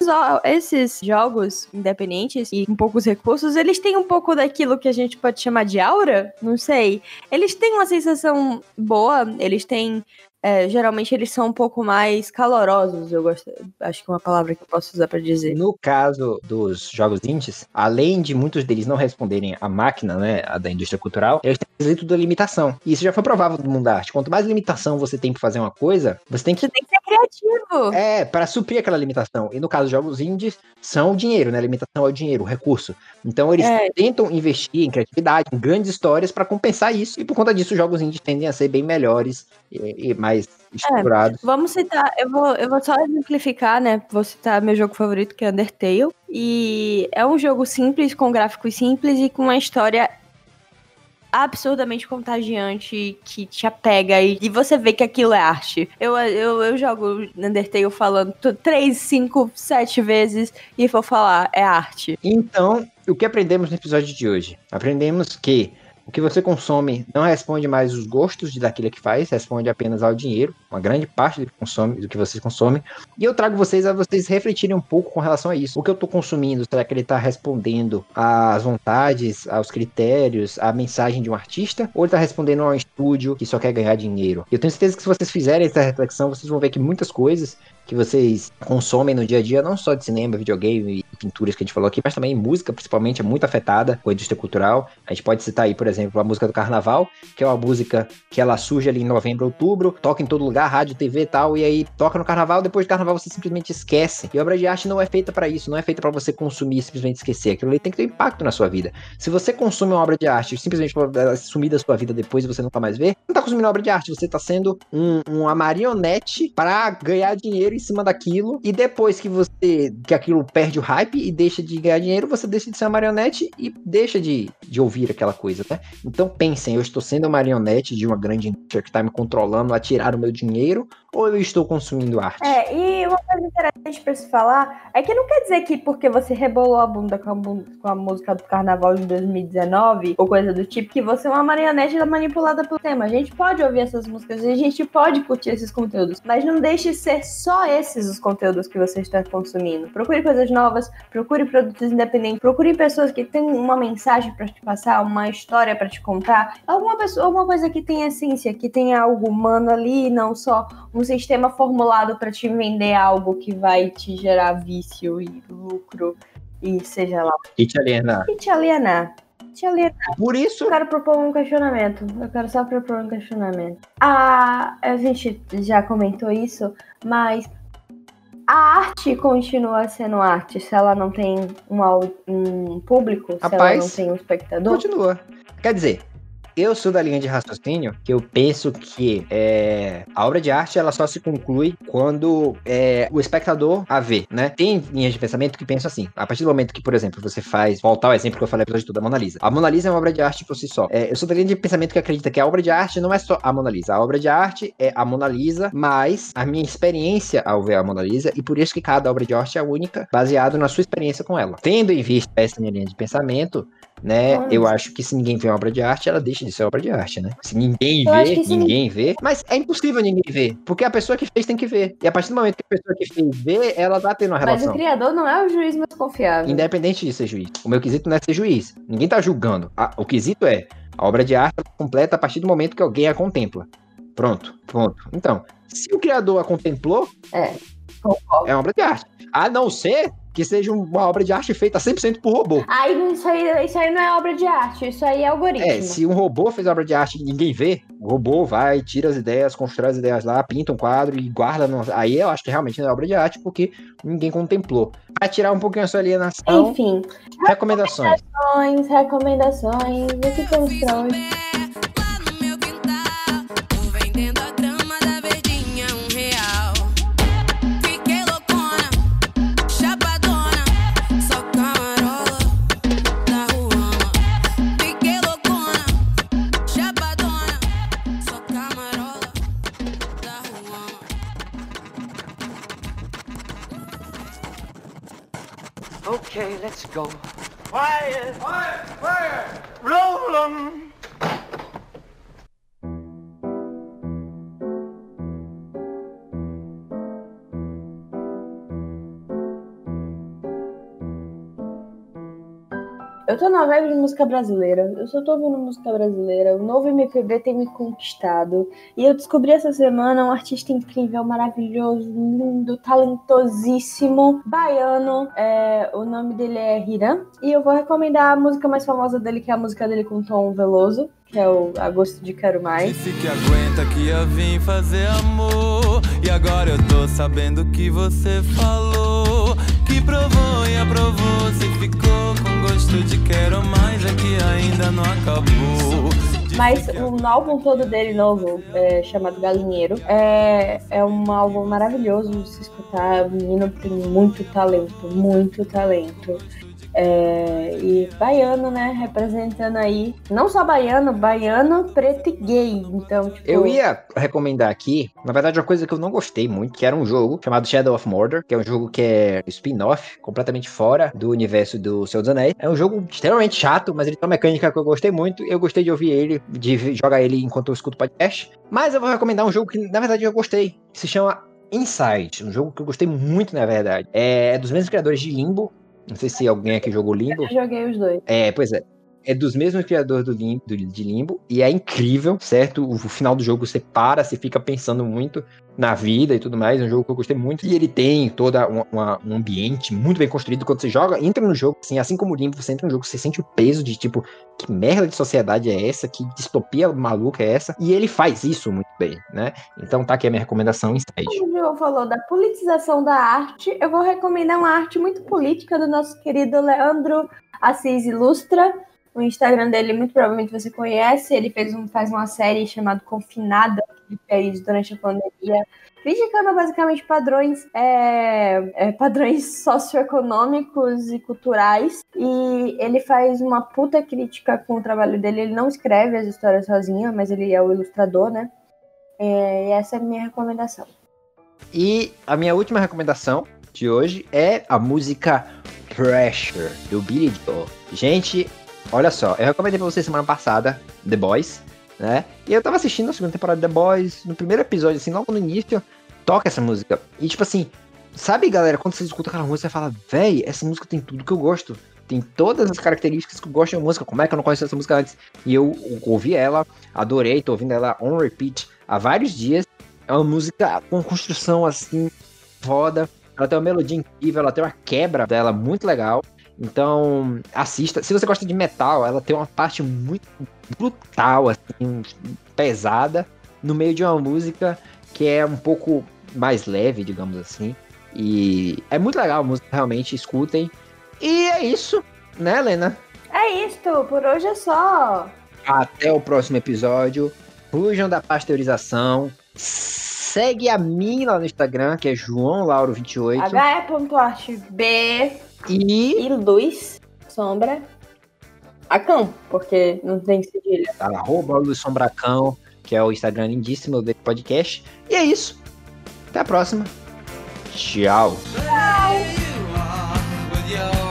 esses jogos independentes e com poucos recursos, eles têm um pouco daquilo que a gente pode chamar de aura, não sei. Eles têm uma sensação boa, eles têm. É, geralmente eles são um pouco mais calorosos, eu gosto. Acho que é uma palavra que eu posso usar pra dizer. No caso dos jogos indies, além de muitos deles não responderem à máquina, né, da indústria cultural, eles têm quesito da limitação. E isso já foi provável no mundo da arte. Quanto mais limitação você tem pra fazer uma coisa, você tem que Você tem que ser criativo. é, para suprir aquela limitação. E no caso dos jogos indies, são o dinheiro, né? A limitação é o dinheiro, o recurso. Então eles É. tentam investir em criatividade, em grandes histórias para compensar isso. E por conta disso, os jogos indies tendem a ser bem melhores e, e mais estruturados. Vamos citar, eu vou, eu vou só exemplificar, né? Vou citar meu jogo favorito, que é Undertale. E é um jogo simples, com gráficos simples e com uma história absurdamente contagiante que te apega e, e você vê que aquilo é arte. Eu, eu, eu jogo Undertale falando três, cinco, sete vezes e vou falar, é arte. Então, o que aprendemos no episódio de hoje? Aprendemos que o que você consome não responde mais os gostos de daquilo que faz, responde apenas ao dinheiro, uma grande parte do que, consome, do que vocês consomem. E eu trago vocês a vocês refletirem um pouco com relação a isso. O que eu estou consumindo, será que ele está respondendo às vontades, aos critérios, à mensagem de um artista? Ou ele está respondendo a um estúdio que só quer ganhar dinheiro? Eu tenho certeza que se vocês fizerem essa reflexão, vocês vão ver que muitas coisas que vocês consomem no dia a dia, não só de cinema, videogame e pinturas que a gente falou aqui, mas também música, principalmente, é muito afetada com a indústria cultural. A gente pode citar aí, por exemplo, a música do Carnaval, que é uma música que ela surge ali em novembro, outubro, toca em todo lugar, rádio, TV e tal, e aí toca no Carnaval, depois do Carnaval você simplesmente esquece. E a obra de arte não é feita para isso, não é feita para você consumir e simplesmente esquecer. Aquilo ali tem que ter impacto na sua vida. Se você consome uma obra de arte simplesmente pra ela sumir da sua vida depois e você nunca mais vê, não tá consumindo obra de arte, você tá sendo um- uma marionete para ganhar dinheiro em cima daquilo e depois que você que aquilo perde o hype e deixa de ganhar dinheiro, você deixa de ser uma marionete e deixa de, de ouvir aquela coisa, né? Então pensem, eu estou sendo uma marionete de uma grande indústria que está me controlando a tirar o meu dinheiro ou eu estou consumindo arte? É, e uma coisa interessante pra se falar é que não quer dizer que porque você rebolou a bunda com a, com a música do carnaval de 2019 ou coisa do tipo, que você é uma marionete manipulada pelo tema. A gente pode ouvir essas músicas e a gente pode curtir esses conteúdos, mas não deixe ser só esses os conteúdos que você está consumindo. Procure coisas novas, procure produtos independentes, procure pessoas que têm uma mensagem pra te passar, uma história pra te contar, alguma pessoa, alguma coisa que tenha essência, que tenha algo humano ali, não só um sistema formulado para te vender algo que vai te gerar vício e lucro e seja lá, E te alienar. e te alienar. Te alienar. Por isso, Eu quero propor um questionamento. Eu quero só propor um questionamento. A, a gente já comentou isso, mas a arte continua sendo arte se ela não tem um, um público, se ela Rapaz, não tem um espectador? continua. Quer dizer, eu sou da linha de raciocínio que eu penso que é, a obra de arte ela só se conclui quando é, o espectador a vê, né? Tem linhas de pensamento que pensam assim. A partir do momento que, por exemplo, você faz, voltar ao exemplo que eu falei episódio tudo, a Mona Lisa. A Mona Lisa é uma obra de arte por si só. É, eu sou da linha de pensamento que acredita que a obra de arte não é só a Mona Lisa. A obra de arte é a Mona Lisa, mais a minha experiência ao ver a Mona Lisa, e por isso que cada obra de arte é única, baseado na sua experiência com ela. Tendo em vista essa minha linha de pensamento, né? Eu acho que se ninguém vê uma obra de arte, ela deixa de ser obra de arte, né? Se ninguém Eu vê, ninguém vê. Mas é impossível ninguém ver, porque a pessoa que fez tem que ver. E a partir do momento que a pessoa que fez vê, ela tá tendo uma Mas o relação. criador não é o juiz mais confiável. Independente de ser juiz. O meu quesito não é ser juiz. Ninguém tá julgando. O quesito é a obra de arte é completa a partir do momento que alguém a contempla. Pronto, pronto. Então, se o criador a contemplou, É, é uma obra de arte. A não ser que seja uma obra de arte feita 100% por robô. Aí isso aí, isso aí não é obra de arte, isso aí é algoritmo. É, se um robô fez obra de arte e ninguém vê, o robô vai, tira as ideias, constrói as ideias lá, pinta um quadro e guarda. No... Aí eu acho que realmente não é obra de arte porque ninguém contemplou. Pra tirar um pouquinho a sua alienação, Enfim, recomendações. recomendações, recomendações, o que temos pra hoje? Okay, let's go. Quiet! Quiet! Quiet! Roll 'em! Tô na vibe de música brasileira. Eu só tô ouvindo música brasileira. O novo MPB tem me conquistado. E eu descobri essa semana um artista incrível, maravilhoso, lindo, talentosíssimo, baiano. É, o nome dele é Hiram. E eu vou recomendar a música mais famosa dele, que é a música dele com Tom Veloso, que é o Agosto de Quero Mais. Disse que aguenta que eu vim fazer amor. E agora eu tô sabendo que você falou. Que provou aprovou. Se ficou com gosto de quero mais, é que ainda não acabou. Mas o álbum todo dele novo, é, chamado Galinheiro, é, é um álbum maravilhoso de se escutar. O menino tem muito talento, muito talento. É, e baiano, né? Representando aí, não só baiano, baiano, preto e gay. Então, tipo. Eu ia recomendar aqui, na verdade, uma coisa que eu não gostei muito, que era um jogo chamado Shadow of Mordor, que é um jogo que é spin-off, completamente fora do universo do Senhor dos Anéis. É um jogo extremamente chato, mas ele tem uma mecânica que eu gostei muito. Eu gostei de ouvir ele, de jogar ele enquanto eu escuto podcast. Mas eu vou recomendar um jogo que, na verdade, eu gostei, que se chama Inside, um jogo que eu gostei muito, na verdade. É dos mesmos criadores de Limbo. Não sei se alguém aqui jogou Limbo. Eu joguei os dois. É, pois é. É dos mesmos criadores do Limbo, do- de Limbo. E é incrível, certo? O, o final do jogo você para, você fica pensando muito na vida e tudo mais. É um jogo que eu gostei muito. E ele tem todo um ambiente muito bem construído. Quando você joga, entra no jogo, assim, assim como o Limbo, você entra no jogo, você sente o peso de tipo, que merda de sociedade é essa? Que distopia maluca é essa? E ele faz isso muito bem, né? Então tá aqui a minha recomendação Inside. O João falou da politização da arte. Eu vou recomendar uma arte muito política do nosso querido Leandro Assis Ilustra. O Instagram dele, muito provavelmente você conhece. Ele fez um, faz uma série chamada Confinada, ele fez durante a pandemia, criticando basicamente padrões, é, é, padrões socioeconômicos e culturais. E ele faz uma puta crítica com o trabalho dele. Ele não escreve as histórias sozinho, mas ele é o ilustrador, né? É, e essa é a minha recomendação. E a minha última recomendação de hoje é a música Pressure, do Billy Joel. Gente, olha só, eu recomendei pra vocês semana passada The Boys, né? E eu tava assistindo a segunda temporada de The Boys, no primeiro episódio, assim, logo no início, toca essa música. E tipo assim, sabe, galera, quando você escuta aquela música, você fala, véi, essa música tem tudo que eu gosto. Tem todas as características que eu gosto da música. Como é que eu não conheço essa música antes? E eu ouvi ela, adorei, tô ouvindo ela on repeat há vários dias. É uma música com construção assim, foda. Ela tem uma melodia incrível, ela tem uma quebra dela muito legal. Então, assista. Se você gosta de metal, ela tem uma parte muito brutal, assim, pesada, no meio de uma música que é um pouco mais leve, digamos assim. E é muito legal a música, realmente, escutem. E é isso, né, Helena? É isto, por hoje é só. Até o próximo episódio. Fujam da pasteurização. Segue a mim lá no Instagram, que é João Lauro28. HE.artb e... e luz, sombra, acão, porque não tem cedilha. Tá, arroba luz sombra acão, que é o Instagram lindíssimo do podcast. E é isso. Até a próxima. Tchau. Tchau.